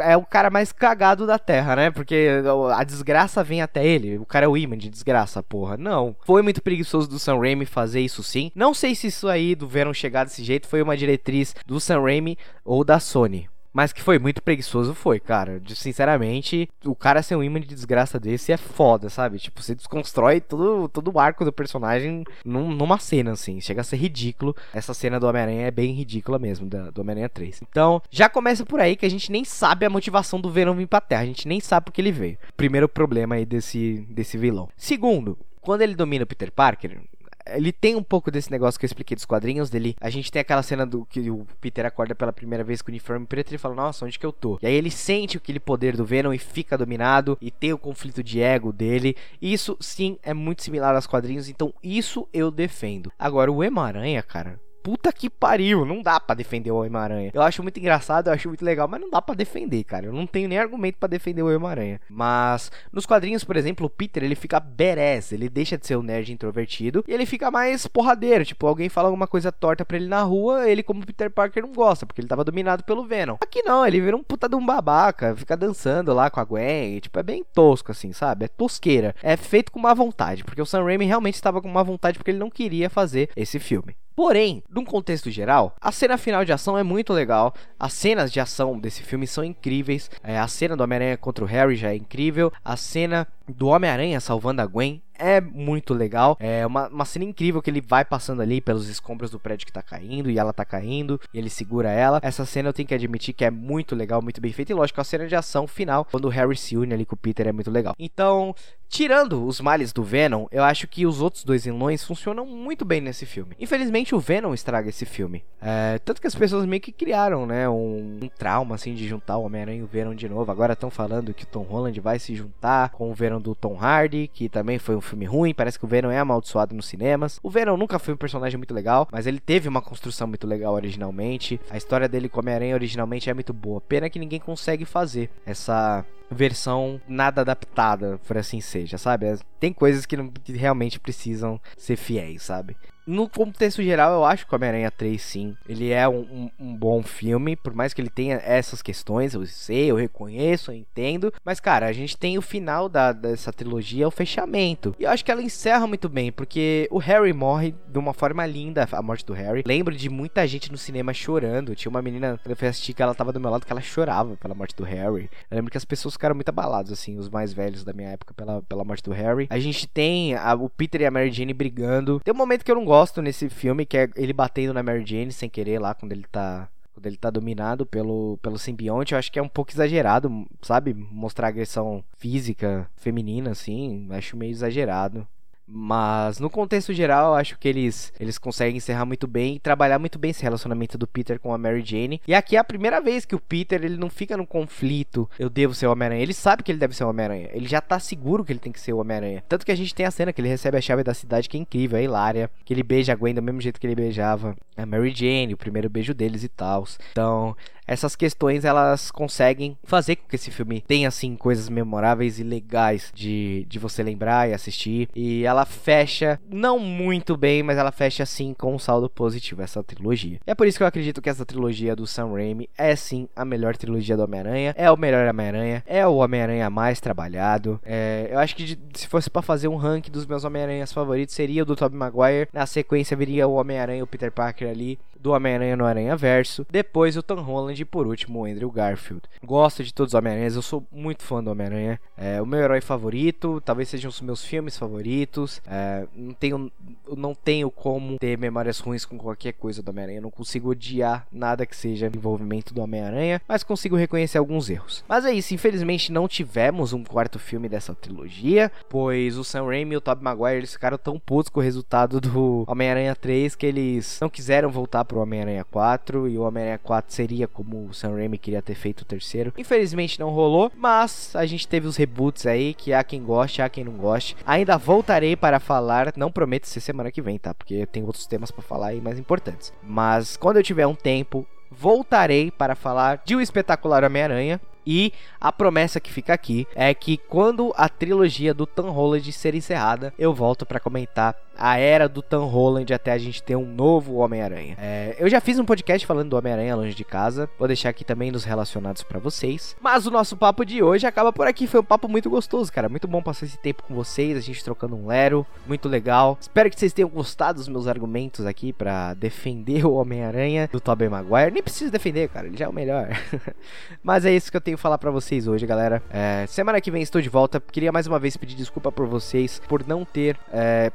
É o cara mais cagado da Terra, né? Porque a desgraça vem até ele. O cara é o imã de desgraça, porra. Não. Foi muito preguiçoso do Sam Raimi fazer isso sim. Não sei se isso aí do Venom chegar desse jeito foi uma diretriz do Sam Raimi ou da Sony. Mas que foi muito preguiçoso, foi, cara. Sinceramente, o cara ser um imã de desgraça desse é foda, sabe? Tipo, você desconstrói todo, todo o arco do personagem num, numa cena, assim. Chega a ser ridículo. Essa cena do Homem-Aranha é bem ridícula mesmo, da, do Homem-Aranha 3. Então, já começa por aí que a gente nem sabe a motivação do Venom vir pra Terra. A gente nem sabe por que ele veio. Primeiro problema aí desse, desse vilão. Segundo, quando ele domina o Peter Parker, ele tem um pouco desse negócio que eu expliquei dos quadrinhos dele. A gente tem aquela cena do que o Peter acorda pela primeira vez com o uniforme preto e ele fala: Nossa, onde que eu tô? E aí ele sente aquele poder do Venom e fica dominado e tem o conflito de ego dele. Isso sim é muito similar aos quadrinhos, então isso eu defendo. Agora, o Ema-Aranha, cara puta que pariu, não dá para defender o Homem-Aranha. Eu acho muito engraçado, eu acho muito legal, mas não dá para defender, cara. Eu não tenho nem argumento para defender o Homem-Aranha. Mas nos quadrinhos, por exemplo, o Peter, ele fica badass, ele deixa de ser um nerd introvertido e ele fica mais porradeiro, tipo, alguém fala alguma coisa torta para ele na rua, ele como Peter Parker não gosta, porque ele tava dominado pelo Venom. Aqui não, ele vira um puta de um babaca, fica dançando lá com a Gwen, e, tipo, é bem tosco assim, sabe? É tosqueira. É feito com má vontade, porque o Sam Raimi realmente estava com má vontade porque ele não queria fazer esse filme. Porém, num contexto geral, a cena final de ação é muito legal. As cenas de ação desse filme são incríveis. É, a cena do Homem-Aranha contra o Harry já é incrível. A cena do Homem-Aranha salvando a Gwen é muito legal. É uma, uma cena incrível que ele vai passando ali pelos escombros do prédio que tá caindo e ela tá caindo e ele segura ela. Essa cena eu tenho que admitir que é muito legal, muito bem feita. E lógico, a cena de ação final, quando o Harry se une ali com o Peter, é muito legal. Então, tirando os males do Venom, eu acho que os outros dois vilões funcionam muito bem nesse filme. Infelizmente, o Venom estraga esse filme. É, tanto que as pessoas meio que criaram, né, um, um trauma assim de juntar o Homem-Aranha e o Venom de novo. Agora estão falando que o Tom Holland vai se juntar com o Venom do Tom Hardy, que também foi um filme ruim. Parece que o Venom é amaldiçoado nos cinemas. O Venom nunca foi um personagem muito legal, mas ele teve uma construção muito legal originalmente. A história dele com Homem-Aranha originalmente é muito boa. Pena que ninguém consegue fazer essa versão nada adaptada, por assim ser. Seja, sabe? Tem coisas que, não, que realmente precisam ser fiéis, sabe? No contexto geral, eu acho que o Homem-Aranha 3, sim, ele é um, um- um bom filme, por mais que ele tenha essas questões, eu sei, eu reconheço, eu entendo, mas, cara, a gente tem o final da, dessa trilogia, o fechamento, e eu acho que ela encerra muito bem, porque o Harry morre de uma forma linda, a morte do Harry. Lembro de muita gente no cinema chorando, tinha uma menina, quando eu fui assistir, que ela tava do meu lado, que ela chorava pela morte do Harry. Eu lembro que as pessoas ficaram muito abaladas, assim, os mais velhos da minha época, pela, pela morte do Harry. A gente tem a- o Peter e a Mary Jane brigando. Tem um momento que eu não gosto nesse filme, que é ele batendo na Mary Jane sem querer lá, quando ele tá. Quando ele tá dominado pelo, pelo simbionte, eu acho que é um pouco exagerado, sabe? Mostrar agressão física feminina, assim, acho meio exagerado. Mas no contexto geral, acho que eles, eles conseguem encerrar muito bem e trabalhar muito bem esse relacionamento do Peter com a Mary Jane. E aqui é a primeira vez que o Peter ele não fica num conflito. Eu devo ser o Homem-Aranha. Ele sabe que ele deve ser o Homem-Aranha. Ele já tá seguro que ele tem que ser o Homem-Aranha. Tanto que a gente tem a cena que ele recebe a chave da cidade, que é incrível, é hilária. Que ele beija a Gwen do mesmo jeito que ele beijava a Mary Jane, o primeiro beijo deles e tal. Então, essas questões elas conseguem fazer com que esse filme tenha assim coisas memoráveis e legais de, de você lembrar e assistir. E ela fecha, não muito bem, mas ela fecha assim com um saldo positivo essa trilogia. E é por isso que eu acredito que essa trilogia do Sam Raimi é sim a melhor trilogia do Homem-Aranha, é o melhor Homem-Aranha, é o Homem-Aranha mais trabalhado. É, eu acho que de- se fosse pra fazer um ranking dos meus Homem-Aranhas favoritos seria o do Tobey Maguire. Na sequência viria o Homem-Aranha e o Peter Parker ali do Homem-Aranha no Aranha Verso. Depois o Tom Holland e por último o Andrew Garfield. Gosto de todos os Homem-Aranhas, eu sou muito fã do Homem-Aranha. É o meu herói favorito, talvez sejam os meus filmes favoritos. É, não, tenho, não tenho como ter memórias ruins com qualquer coisa do Homem-Aranha. Não consigo odiar nada que seja envolvimento do Homem-Aranha, mas consigo reconhecer alguns erros. Mas é isso, infelizmente não tivemos um quarto filme dessa trilogia, pois o Sam Raimi e o Tobey Maguire eles ficaram tão putos com o resultado do Homem-Aranha 3 que eles não quiseram voltar pro Homem-Aranha 4 e o Homem-Aranha 4 seria como o Sam Raimi queria ter feito o terceiro. Infelizmente não rolou, mas a gente teve os reboots aí que há quem goste, há quem não goste. Ainda voltarei para falar, não prometo ser semana que vem, tá? Porque tenho outros temas para falar aí mais importantes. Mas quando eu tiver um tempo, voltarei para falar de O Espetacular Homem-Aranha. E a promessa que fica aqui é que quando a trilogia do Tom Holland ser encerrada, eu volto para comentar a era do Tom Holland até a gente ter um novo Homem-Aranha. É, eu já fiz um podcast falando do Homem-Aranha longe de casa, vou deixar aqui também nos relacionados para vocês. Mas o nosso papo de hoje acaba por aqui, foi um papo muito gostoso, cara, muito bom passar esse tempo com vocês, a gente trocando um lero, muito legal. Espero que vocês tenham gostado dos meus argumentos aqui para defender o Homem-Aranha do Tobey Maguire. Nem preciso defender, cara, ele já é o melhor. Mas é isso que eu tenho que falar pra vocês hoje, galera. É, semana que vem estou de volta. Queria mais uma vez pedir desculpa por vocês por não ter é,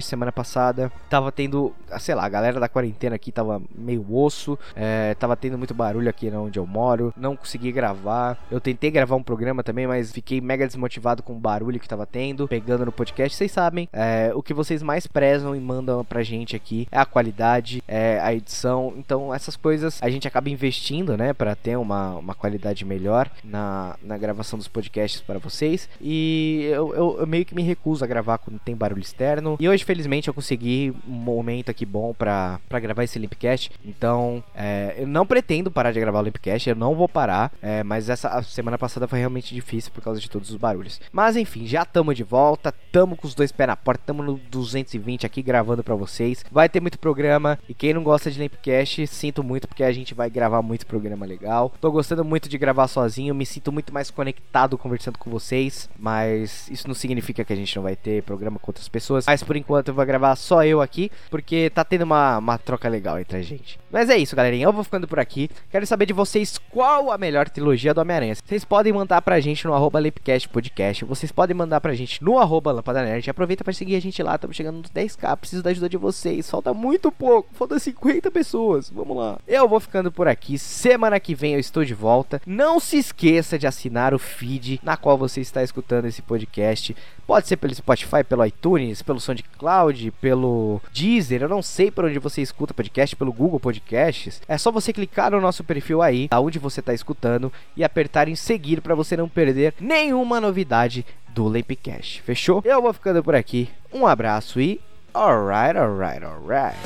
semana passada. Tava tendo, ah, sei lá, a galera da quarentena aqui tava meio osso. é, tava tendo muito barulho aqui onde eu moro. Não consegui gravar. Eu tentei gravar um programa também, mas fiquei mega desmotivado com o barulho que tava tendo, pegando no podcast. Vocês sabem, é, o que vocês mais prezam e mandam pra gente aqui é a qualidade, é a edição. Então, essas coisas a gente acaba investindo, né, Pra ter uma, uma qualidade melhor na, na gravação dos podcasts para vocês. E eu, eu, eu meio que me recuso a gravar quando tem barulho externo. E hoje, felizmente, eu consegui um momento aqui bom pra gravar esse Limpcast. Então, é, eu não pretendo parar de gravar o Limpcast, eu não vou parar. é, mas essa semana passada foi realmente difícil por causa de todos os barulhos. Mas enfim, já tamo de volta, tamo com os dois pés na porta, tamo no 220 aqui gravando pra vocês. Vai ter muito programa. E quem não gosta de Limpcast, sinto muito porque a gente vai gravar muito programa legal. Tô gostando muito de gravar sozinho, me sinto muito mais conectado conversando com vocês. Mas isso não significa que a gente não vai ter programa com outras pessoas. Mas por enquanto eu vou gravar só eu aqui, porque tá tendo uma, uma troca legal entre a gente. Mas é isso, galerinha. Eu vou ficando por aqui. Quero saber de vocês qual a melhor trilogia do Homem-Aranha. Vocês podem mandar pra gente no arroba Podcast. Vocês podem mandar pra gente no arroba Lampada Nerd. Aproveita pra seguir a gente lá. Estamos chegando nos 10k. Preciso da ajuda de vocês. Falta muito pouco. Falta 50 pessoas. Vamos lá. Eu vou ficando por aqui. Semana que vem eu estou de volta. Não se esqueça de assinar o feed na qual você está escutando esse podcast. Pode ser pelo Spotify, pelo iTunes, pelo SoundCloud, pelo Deezer. Eu não sei por onde você escuta podcast, pelo Google Podcasts. É só você clicar no nosso perfil aí, aonde você está escutando, e apertar em seguir para você não perder nenhuma novidade do Lampcast. Fechou? Eu vou ficando por aqui. Um abraço e alright, alright, alright.